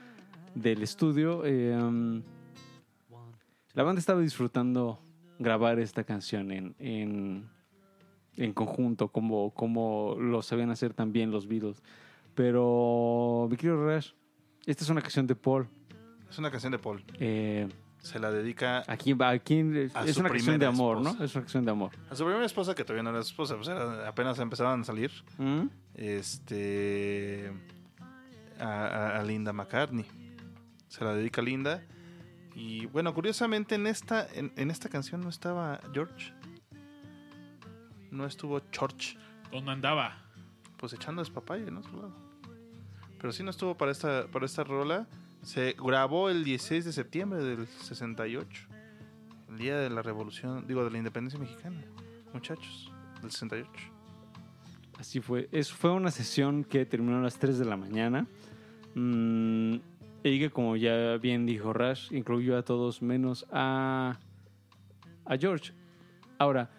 del estudio, eh, um, la banda estaba disfrutando grabar esta canción en, en, en conjunto, como, como lo sabían hacer también los Beatles. Pero, mi querido Rash, esta es una canción de Paul. Es una canción de Paul. Eh, Se la dedica ¿A quién va? ¿A quién? Es, A es una canción de amor, esposa. ¿no? Es una canción de amor. a su primera esposa, que todavía no era su esposa, pues era- apenas empezaban a salir. ¿Mm? Este. A, a- a Linda McCartney. Se la dedica a Linda. Y bueno, curiosamente en esta, en, en esta canción no estaba George. No estuvo George. ¿Dónde andaba? Pues echando despapalle, ¿no? Pero sí no estuvo para esta, para esta rola. Se grabó el 16 de septiembre del 68. El día de la revolución, digo, de la independencia mexicana. Muchachos, del 68. Así fue. Es, fue una sesión que terminó a las 3 de la mañana. Mm, y que, como ya bien dijo Rash, incluyó a todos menos a, a George. Ahora,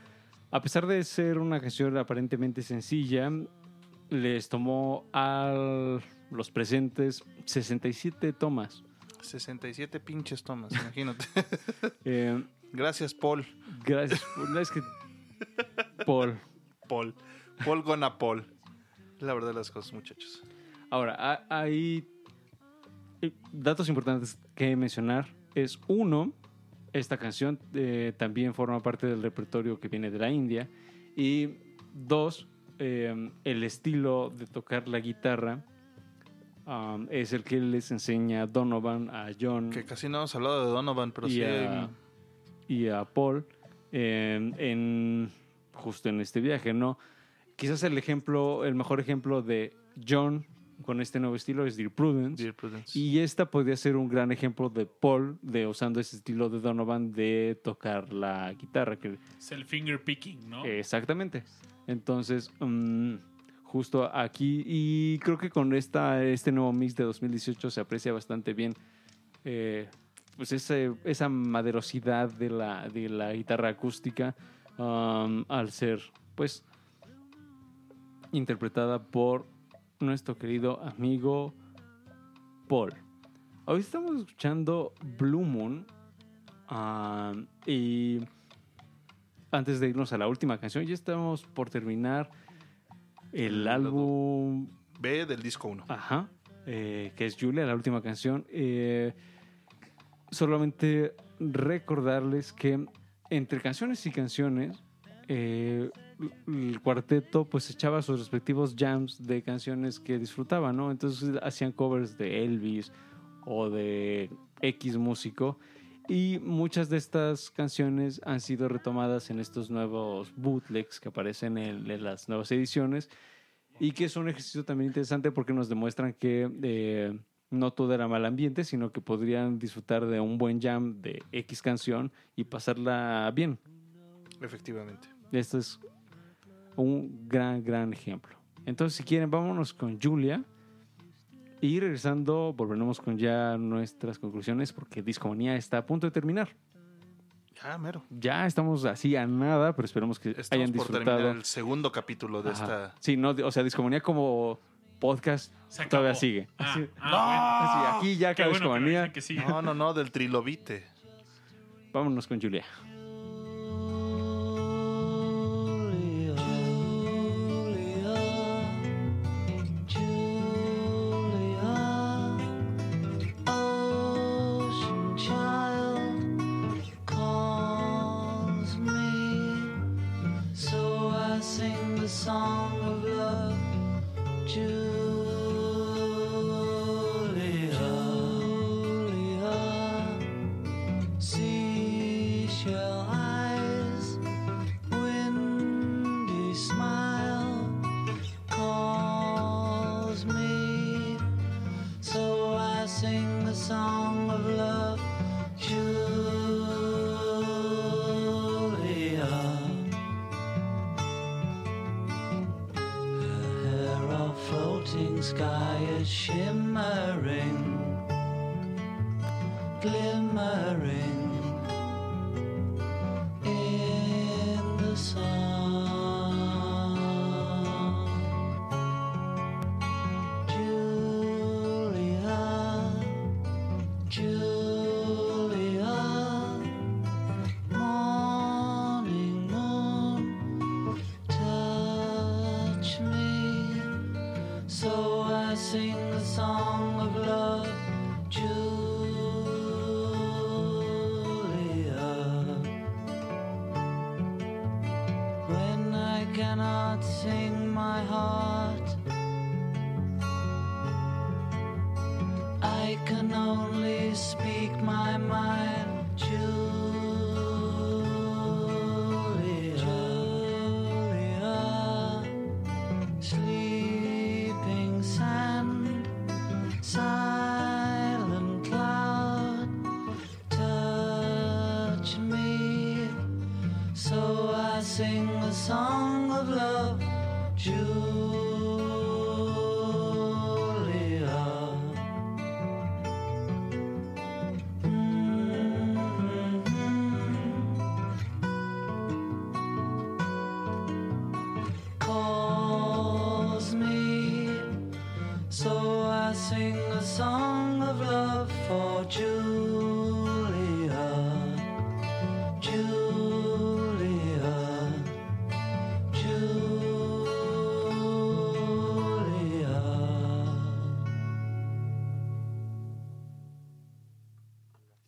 a pesar de ser una canción aparentemente sencilla, les tomó a los presentes 67 tomas. 67 pinches tomas, imagínate. Eh, Gracias, Paul. gracias. por- es que Paul. Paul. Paul gonna Paul. La verdad de las cosas, muchachos. Ahora, ha- hay eh, datos importantes que mencionar. Es uno, esta canción eh, también forma parte del repertorio que viene de la India. Y dos, eh, el estilo de tocar la guitarra um, es el que les enseña Donovan a John Que casi no hemos hablado de Donovan, pero y, sí. a, hay- y a Paul eh, en justo en este viaje, ¿no? Quizás el ejemplo, el mejor ejemplo de John con este nuevo estilo es Dear Prudence. Dear Prudence. Y esta podría ser un gran ejemplo de Paul de usando ese estilo de Donovan de tocar la guitarra. Que, Es el finger picking, ¿no? Exactamente. Entonces, mm, justo aquí. Y creo que con esta, este nuevo mix de 2018 se aprecia bastante bien eh, pues esa maderosidad de la, de la guitarra acústica um, al ser pues interpretada por nuestro querido amigo Paul. Hoy estamos escuchando Blue Moon um, y antes de irnos a la última canción ya estamos por terminar el álbum B del disco 1. Ajá. eh, que es Julia, la última canción. Eh, solamente recordarles que entre canciones y canciones, eh, el cuarteto pues echaba sus respectivos jams de canciones que disfrutaban, ¿no? Entonces hacían covers de Elvis o de X músico. Y muchas de estas canciones han sido retomadas en estos nuevos bootlegs que aparecen en- en las nuevas ediciones y que es un ejercicio también interesante porque nos demuestran que eh, no todo era mal ambiente, sino que podrían disfrutar de un buen jam de X canción y pasarla bien. Efectivamente. Esto es un gran, gran ejemplo. Entonces, si quieren, vámonos con Julia. Y regresando, volveremos con ya nuestras conclusiones porque Discomanía está a punto de terminar. Ya, mero. Ya estamos así a nada, pero esperemos que Estamos hayan por disfrutado. terminar el segundo capítulo de Ajá. esta. Sí, no, o sea, Discomanía como podcast todavía sigue. Ah, Así- ah, así, aquí ya cada bueno Discomanía. que. No, no, no, del trilobite. Vámonos con Julia.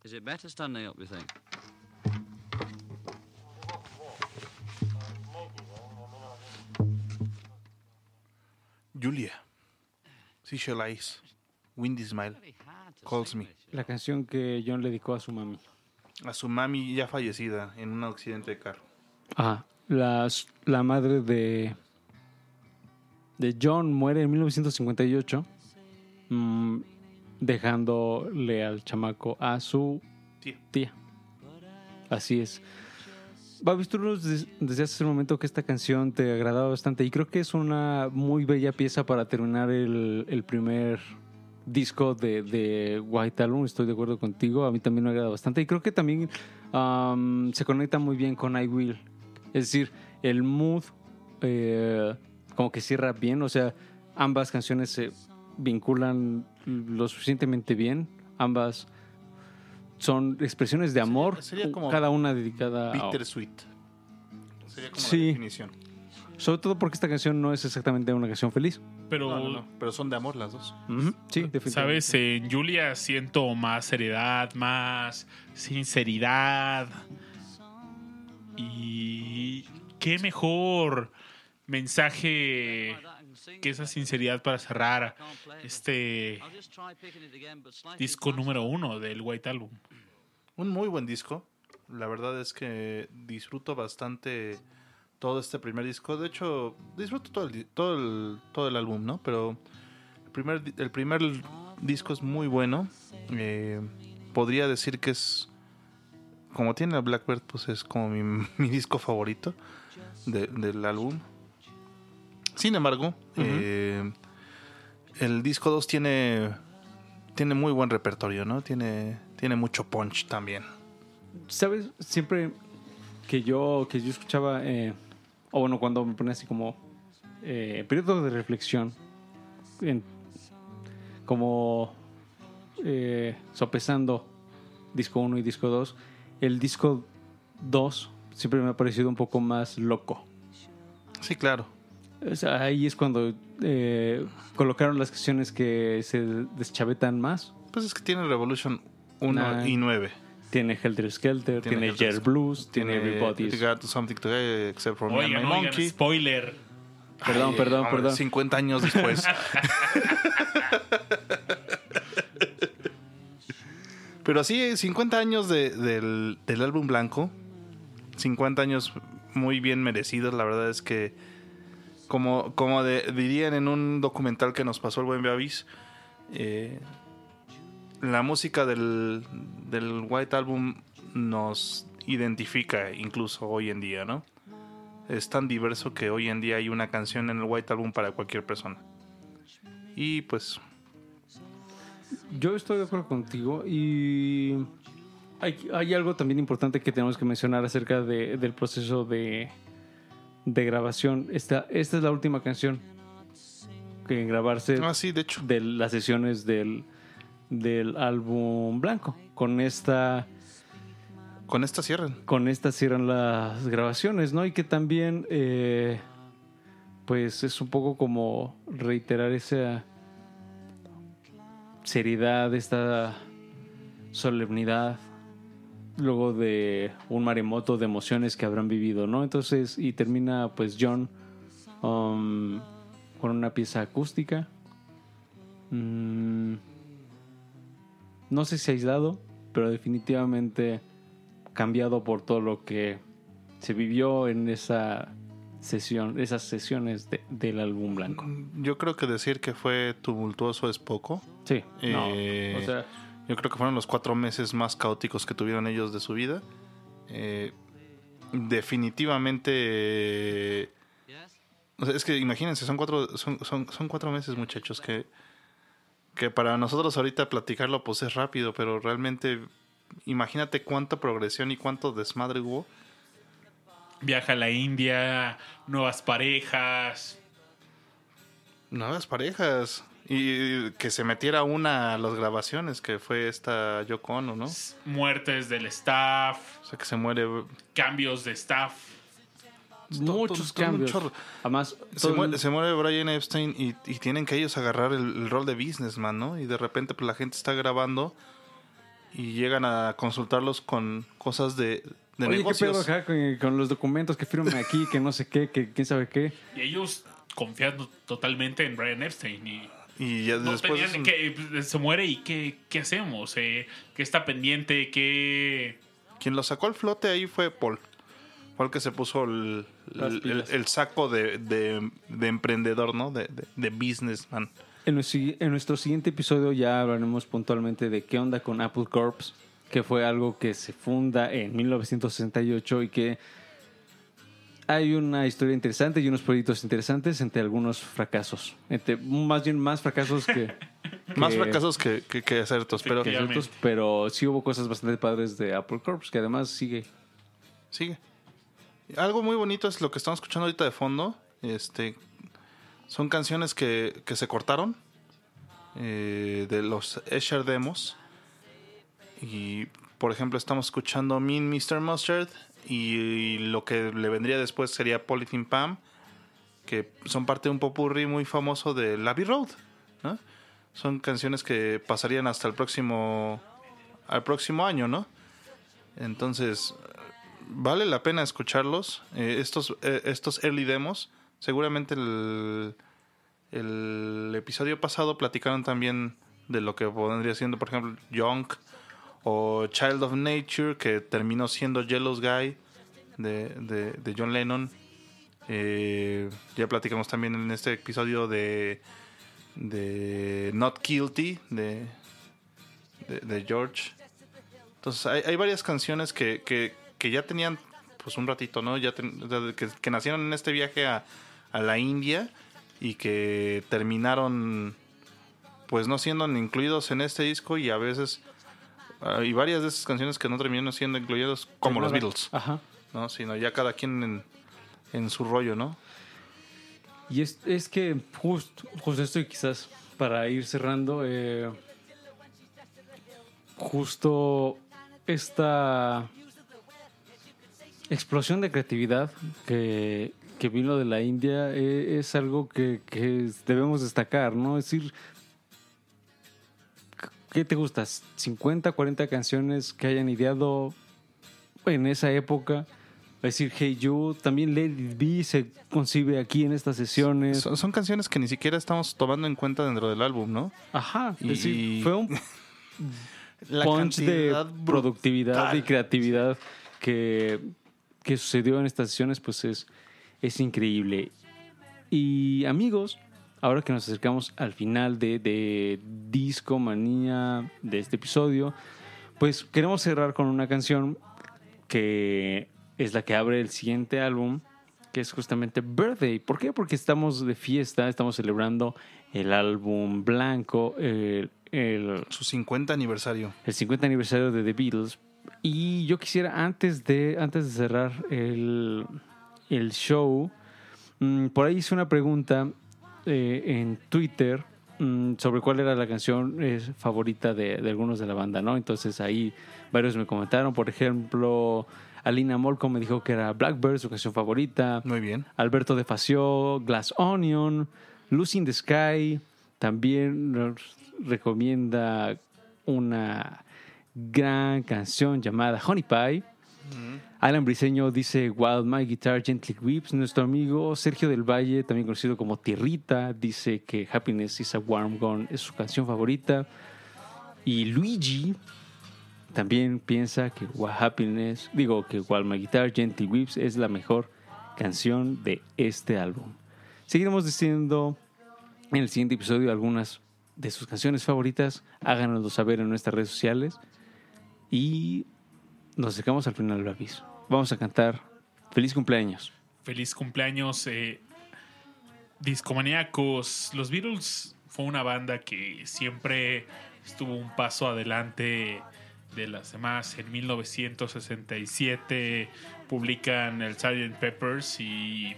Is it better standing up, you think? Julia. Seashell Eyes. Windy Smile. Calls me. La canción que John le dedicó a su mami. A su mami ya fallecida en un accidente de carro. Ah, las- la madre de, de John muere en 1958, mm, dejándole al chamaco a su Tía. tía. Así es. Babis, tú nos desde hace un momento que esta canción te agradaba bastante y creo que es una muy bella pieza para terminar el, el primer disco de, de White Album. Estoy de acuerdo contigo. A mí también me agrada bastante y creo que también am, se conecta muy bien con I Will. Es decir, el mood eh, como que cierra bien. O sea, ambas canciones se vinculan lo suficientemente bien. Ambas son expresiones de amor, sería como cada una dedicada a... Bittersweet. Sería como Sí. la definición. Sobre todo porque esta canción no es exactamente una canción feliz. Pero, No, no, no, pero son de amor las dos. Sí, definitivamente. ¿sabes? En Julia siento más seriedad, más sinceridad. Y qué mejor mensaje que esa sinceridad para cerrar este disco número uno del White Album. Un muy buen disco. La verdad es que disfruto bastante todo este primer disco. De hecho, disfruto todo el, todo el, todo el álbum, ¿no? Pero el primer, el primer disco es muy bueno. Eh, podría decir que es, como tiene a Blackbird, pues es como mi, mi disco favorito de- del álbum. Sin embargo, eh, el disco 2 tiene, tiene muy buen repertorio, ¿no? Tiene, tiene mucho punch también. ¿Sabes? Siempre que yo, que yo escuchaba, eh, o bueno, cuando me ponía así como eh, periodo de reflexión, en- como eh, sopesando disco 1 y disco 2, el disco 2 siempre me ha parecido un poco más loco. Sí, claro. O sea, ahí es cuando eh, colocaron las canciones que se deschavetan más. Pues es que tiene Revolution 1 Nah. y 9. Tiene Helter Skelter, tiene, Helter Jet Blues, tiene, Tiene Everybody's. Got Something to Say Except for Me and Oigan, Monkey. spoiler. Perdón, Ay, perdón, hombre, perdón. 50 años después. Pero sí, 50 años de- del, del álbum blanco. 50 años muy bien merecidos. La verdad es que, como, como dirían en un documental que nos pasó el buen Beavis, eh, la música del, del White Album nos identifica incluso hoy en día, ¿no? Es tan diverso que hoy en día hay una canción en el White Album para cualquier persona. Y pues, Yo estoy de acuerdo contigo y hay, algo también importante que tenemos que mencionar acerca de- del proceso de, de grabación. Esta, esta es la última canción que en grabarse ah, sí, de hecho. de las sesiones del, del álbum blanco. Con esta, Con esta cierran. con esta cierran las grabaciones, ¿no? Y que también, eh, pues es un poco como reiterar esa seriedad, esta solemnidad, luego de un maremoto de emociones que habrán vivido, ¿no? Entonces, y termina pues John um, con una pieza acústica. Mm, no sé si aislado, pero definitivamente cambiado por todo lo que se vivió en esa sesión, esas sesiones de- del álbum blanco. Yo creo que decir que fue tumultuoso es poco. Sí, no, Eh, o sea, Yo creo que fueron los cuatro meses más caóticos que tuvieron ellos de su vida. Eh, definitivamente. eh, o sea, es que imagínense, son cuatro, son, son, son cuatro meses, muchachos, que, que para nosotros ahorita platicarlo pues es rápido, pero realmente imagínate cuánta progresión y cuánto desmadre hubo. Viaja a la India, nuevas parejas. Nuevas parejas. Y que se metiera una a las grabaciones, que fue esta Yoko Ono, ¿no? O muertes del staff, sea, que se muere cambios de staff. muchos todo cambios. Además, Se el- muere, se muere Brian Epstein y, y tienen que ellos agarrar el, el rol de businessman, ¿no? Y de repente pues, la gente está grabando y llegan a consultarlos con cosas de, de Oye, ¿qué pedo negocios. acá con, con los documentos que firman aquí, que no sé qué, que quién sabe qué? Y ellos confiando totalmente en Brian Epstein. Y Y ya no después... tenían que pues, se muere y qué, qué hacemos, eh, qué está pendiente, qué Quien lo sacó al flote ahí fue Paul. Fue el que se puso el, el- el- el saco de, de- de emprendedor, ¿no? De, de, de businessman. En nuestro, en nuestro siguiente episodio ya hablaremos puntualmente de qué onda con Apple Corps, que fue algo que se funda en 1968 y que hay una historia interesante y unos proyectos interesantes entre algunos fracasos. Entre, más bien más fracasos que... Más fracasos que, que, que aciertos, pero aciertos, pero sí hubo cosas bastante padres de Apple Corps, que además sigue. sigue. Algo muy bonito es lo que estamos escuchando ahorita de fondo. Este, son canciones que, que se cortaron eh, de los Escher demos. Y, por ejemplo, estamos escuchando Mean Mr. Mustard y, lo que le vendría después sería Polythene Pam, que son parte de un popurrí muy famoso de Abbey Road. ¿no? Son canciones que pasarían hasta el próximo al próximo año, ¿no? Entonces, vale la pena escucharlos. Eh, estos, eh, estos early demos, seguramente el, el episodio pasado platicaron también de lo que vendría siendo, por ejemplo, Young o Child of Nature, que terminó siendo Jealous Guy de, de- John Lennon. Eh, ya platicamos también en este episodio de, de Not Guilty de, de, George. Entonces hay, varias canciones que, que, que ya tenían pues un ratito, ¿no? Ya ten- que, que nacieron en este viaje a, a la India y que terminaron pues no siendo incluidos en este disco y a veces hay varias de esas canciones que no terminaron siendo incluidos como los Beatles, Ajá. ¿no? Sino ya cada quien en, en su rollo, ¿no? Y es, es que justo, justo esto y quizás para ir cerrando, eh, justo esta explosión de creatividad que, que vino de la India eh, es algo que, que debemos destacar, ¿no? Es decir, ¿qué te gustas? ¿50, 40 canciones que hayan ideado en esa época? Es decir, Hey You, también Let It Be se concibe aquí en estas sesiones. Son, son canciones que ni siquiera estamos tomando en cuenta dentro del álbum, ¿no? Ajá, es Y- decir, fue un La punch de productividad y creatividad que, que sucedió en estas sesiones, pues es, es increíble. Y amigos, ahora que nos acercamos al final de, de Disco Manía de este episodio, pues queremos cerrar con una canción que es la que abre el siguiente álbum, que es justamente Birthday. ¿Por qué? Porque estamos de fiesta, estamos celebrando el álbum blanco, el, el, Su 50 aniversario. el 50 aniversario de The Beatles. Y yo quisiera, antes de, antes de cerrar el, el show, mm, por ahí hice una pregunta eh, en Twitter mm, sobre cuál era la canción eh, favorita de, de algunos de la banda, ¿no? Entonces ahí varios me comentaron, por ejemplo, Alina Molko me dijo que era Blackbird, su canción favorita. Muy bien. Alberto de Facio, Glass Onion, Lucy in the Sky, también nos recomienda una gran canción llamada Honey Pie. Alan Briseño dice Wild My Guitar Gently Weeps. Nuestro amigo Sergio del Valle, también conocido como Tierrita, dice que Happiness is a Warm Gun es su canción favorita. Y Luigi también piensa que Happiness, digo que Wild My Guitar Gently Weeps es la mejor canción de este álbum. Seguiremos diciendo en el siguiente episodio algunas de sus canciones favoritas. Háganoslo saber en nuestras redes sociales. Y nos acercamos al final del aviso. Vamos a cantar Feliz cumpleaños. Feliz cumpleaños, eh, discomaníacos. Los Beatles fue una banda que siempre estuvo un paso adelante de las demás. En 1967 publican el Sgt. Peppers y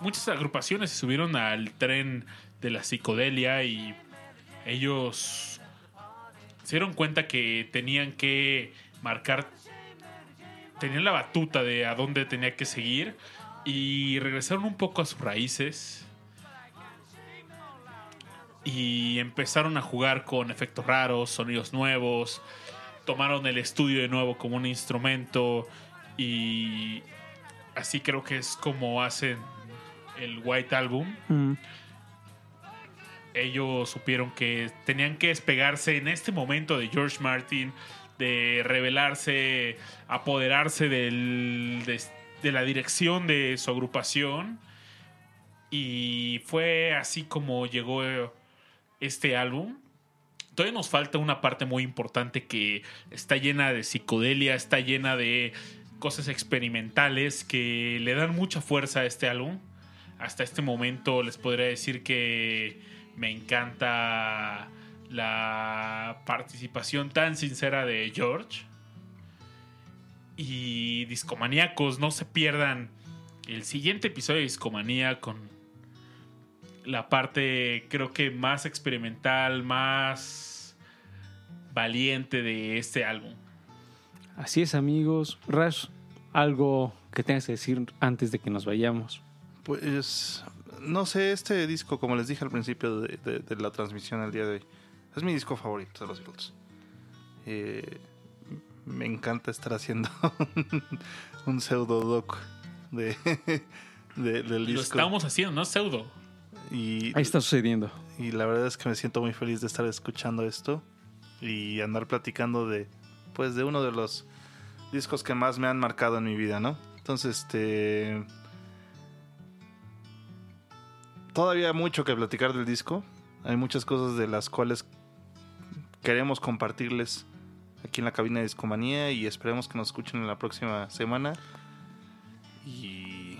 muchas agrupaciones se subieron al tren de la psicodelia y ellos se dieron cuenta que tenían que marcar tenían la batuta de a dónde tenía que seguir y regresaron un poco a sus raíces y empezaron a jugar con efectos raros, sonidos nuevos, tomaron el estudio de nuevo como un instrumento y así creo que es como hacen el White Album. Ellos supieron que tenían que despegarse en este momento de George Martin, de revelarse, apoderarse del- de, de la dirección de su agrupación. Y fue así como llegó este álbum. Todavía nos falta una parte muy importante que está llena de psicodelia, está llena de, cosas experimentales que le dan mucha fuerza a este álbum. Hasta este momento les podría decir que me encanta la participación tan sincera de George. Y discomaníacos, no se pierdan el siguiente episodio de Discomanía con la parte creo que más experimental, más valiente de este álbum. Así es, amigos. Rash, algo que tengas que decir antes de que nos vayamos. Pues, no sé, este disco, como les dije al principio de, de- de la transmisión el día de hoy, es mi disco favorito de los Beatles. Eh, me encanta estar haciendo un pseudo doc de, de- del Lo disco. estamos haciendo, ¿no? Pseudo. Y, Ahí está sucediendo. y la verdad es que me siento muy feliz de estar escuchando esto y andar platicando de, pues, de uno de los discos que más me han marcado en mi vida, ¿no? Entonces, este... Todavía hay mucho que platicar del disco. Hay muchas cosas de las cuales queremos compartirles aquí en la cabina de Discomanía y esperemos que nos escuchen en la próxima semana. Y,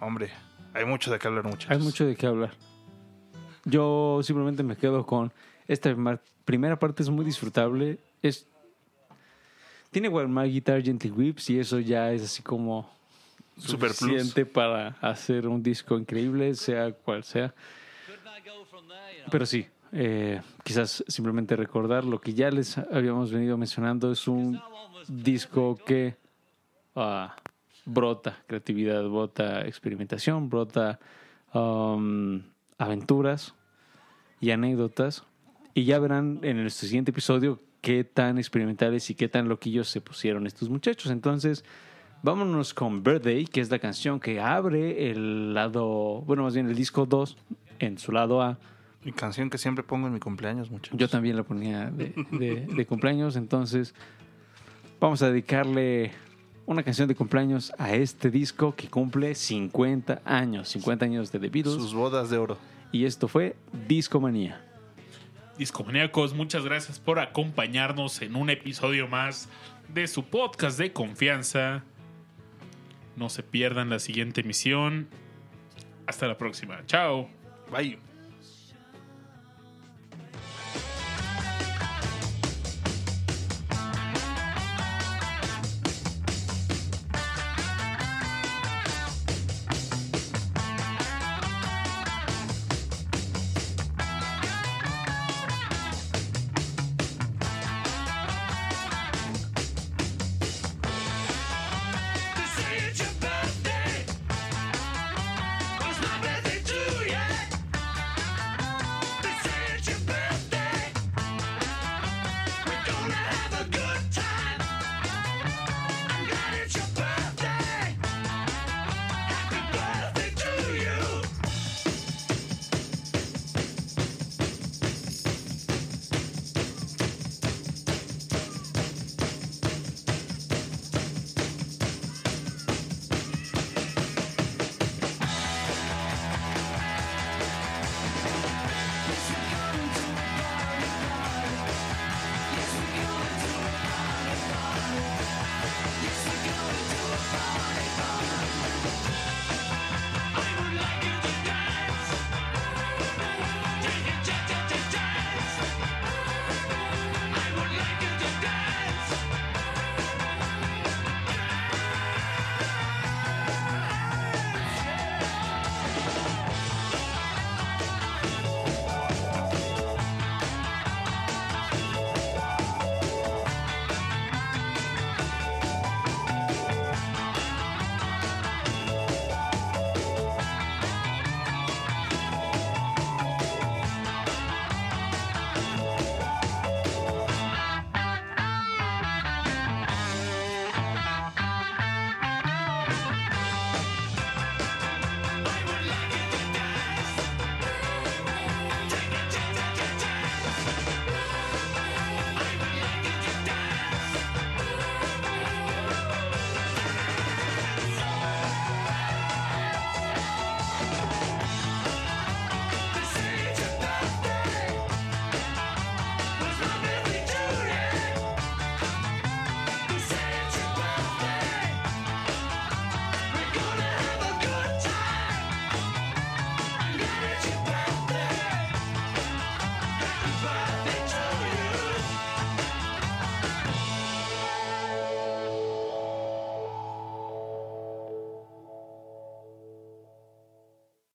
hombre, hay mucho de qué hablar, muchachos. Hay mucho de qué hablar. Yo simplemente me quedo con esta primera parte es muy disfrutable. Es tiene Walmart Guitar Gentle Whips y eso ya es así como Super plus. suficiente para hacer un disco increíble, sea cual sea. Pero sí, eh, quizás simplemente recordar lo que ya les habíamos venido mencionando es un disco que ah, brota creatividad, brota experimentación, brota um, aventuras y anécdotas. Y ya verán en el siguiente episodio qué tan experimentales y qué tan loquillos se pusieron estos muchachos. Entonces, vámonos con Birthday, que es la canción que abre el lado, bueno, más bien el disco 2 en su lado A. Mi canción que siempre pongo en mi cumpleaños, muchachos. Yo también la ponía de, de- de cumpleaños, entonces vamos a dedicarle una canción de cumpleaños a este disco que cumple 50 años, 50 años de The Beatles. Sus bodas de oro. Y esto fue Discomanía. Discomaníacos, muchas gracias por acompañarnos en un episodio más de su podcast de confianza. No se pierdan la siguiente emisión. Hasta la próxima. Chao. Bye.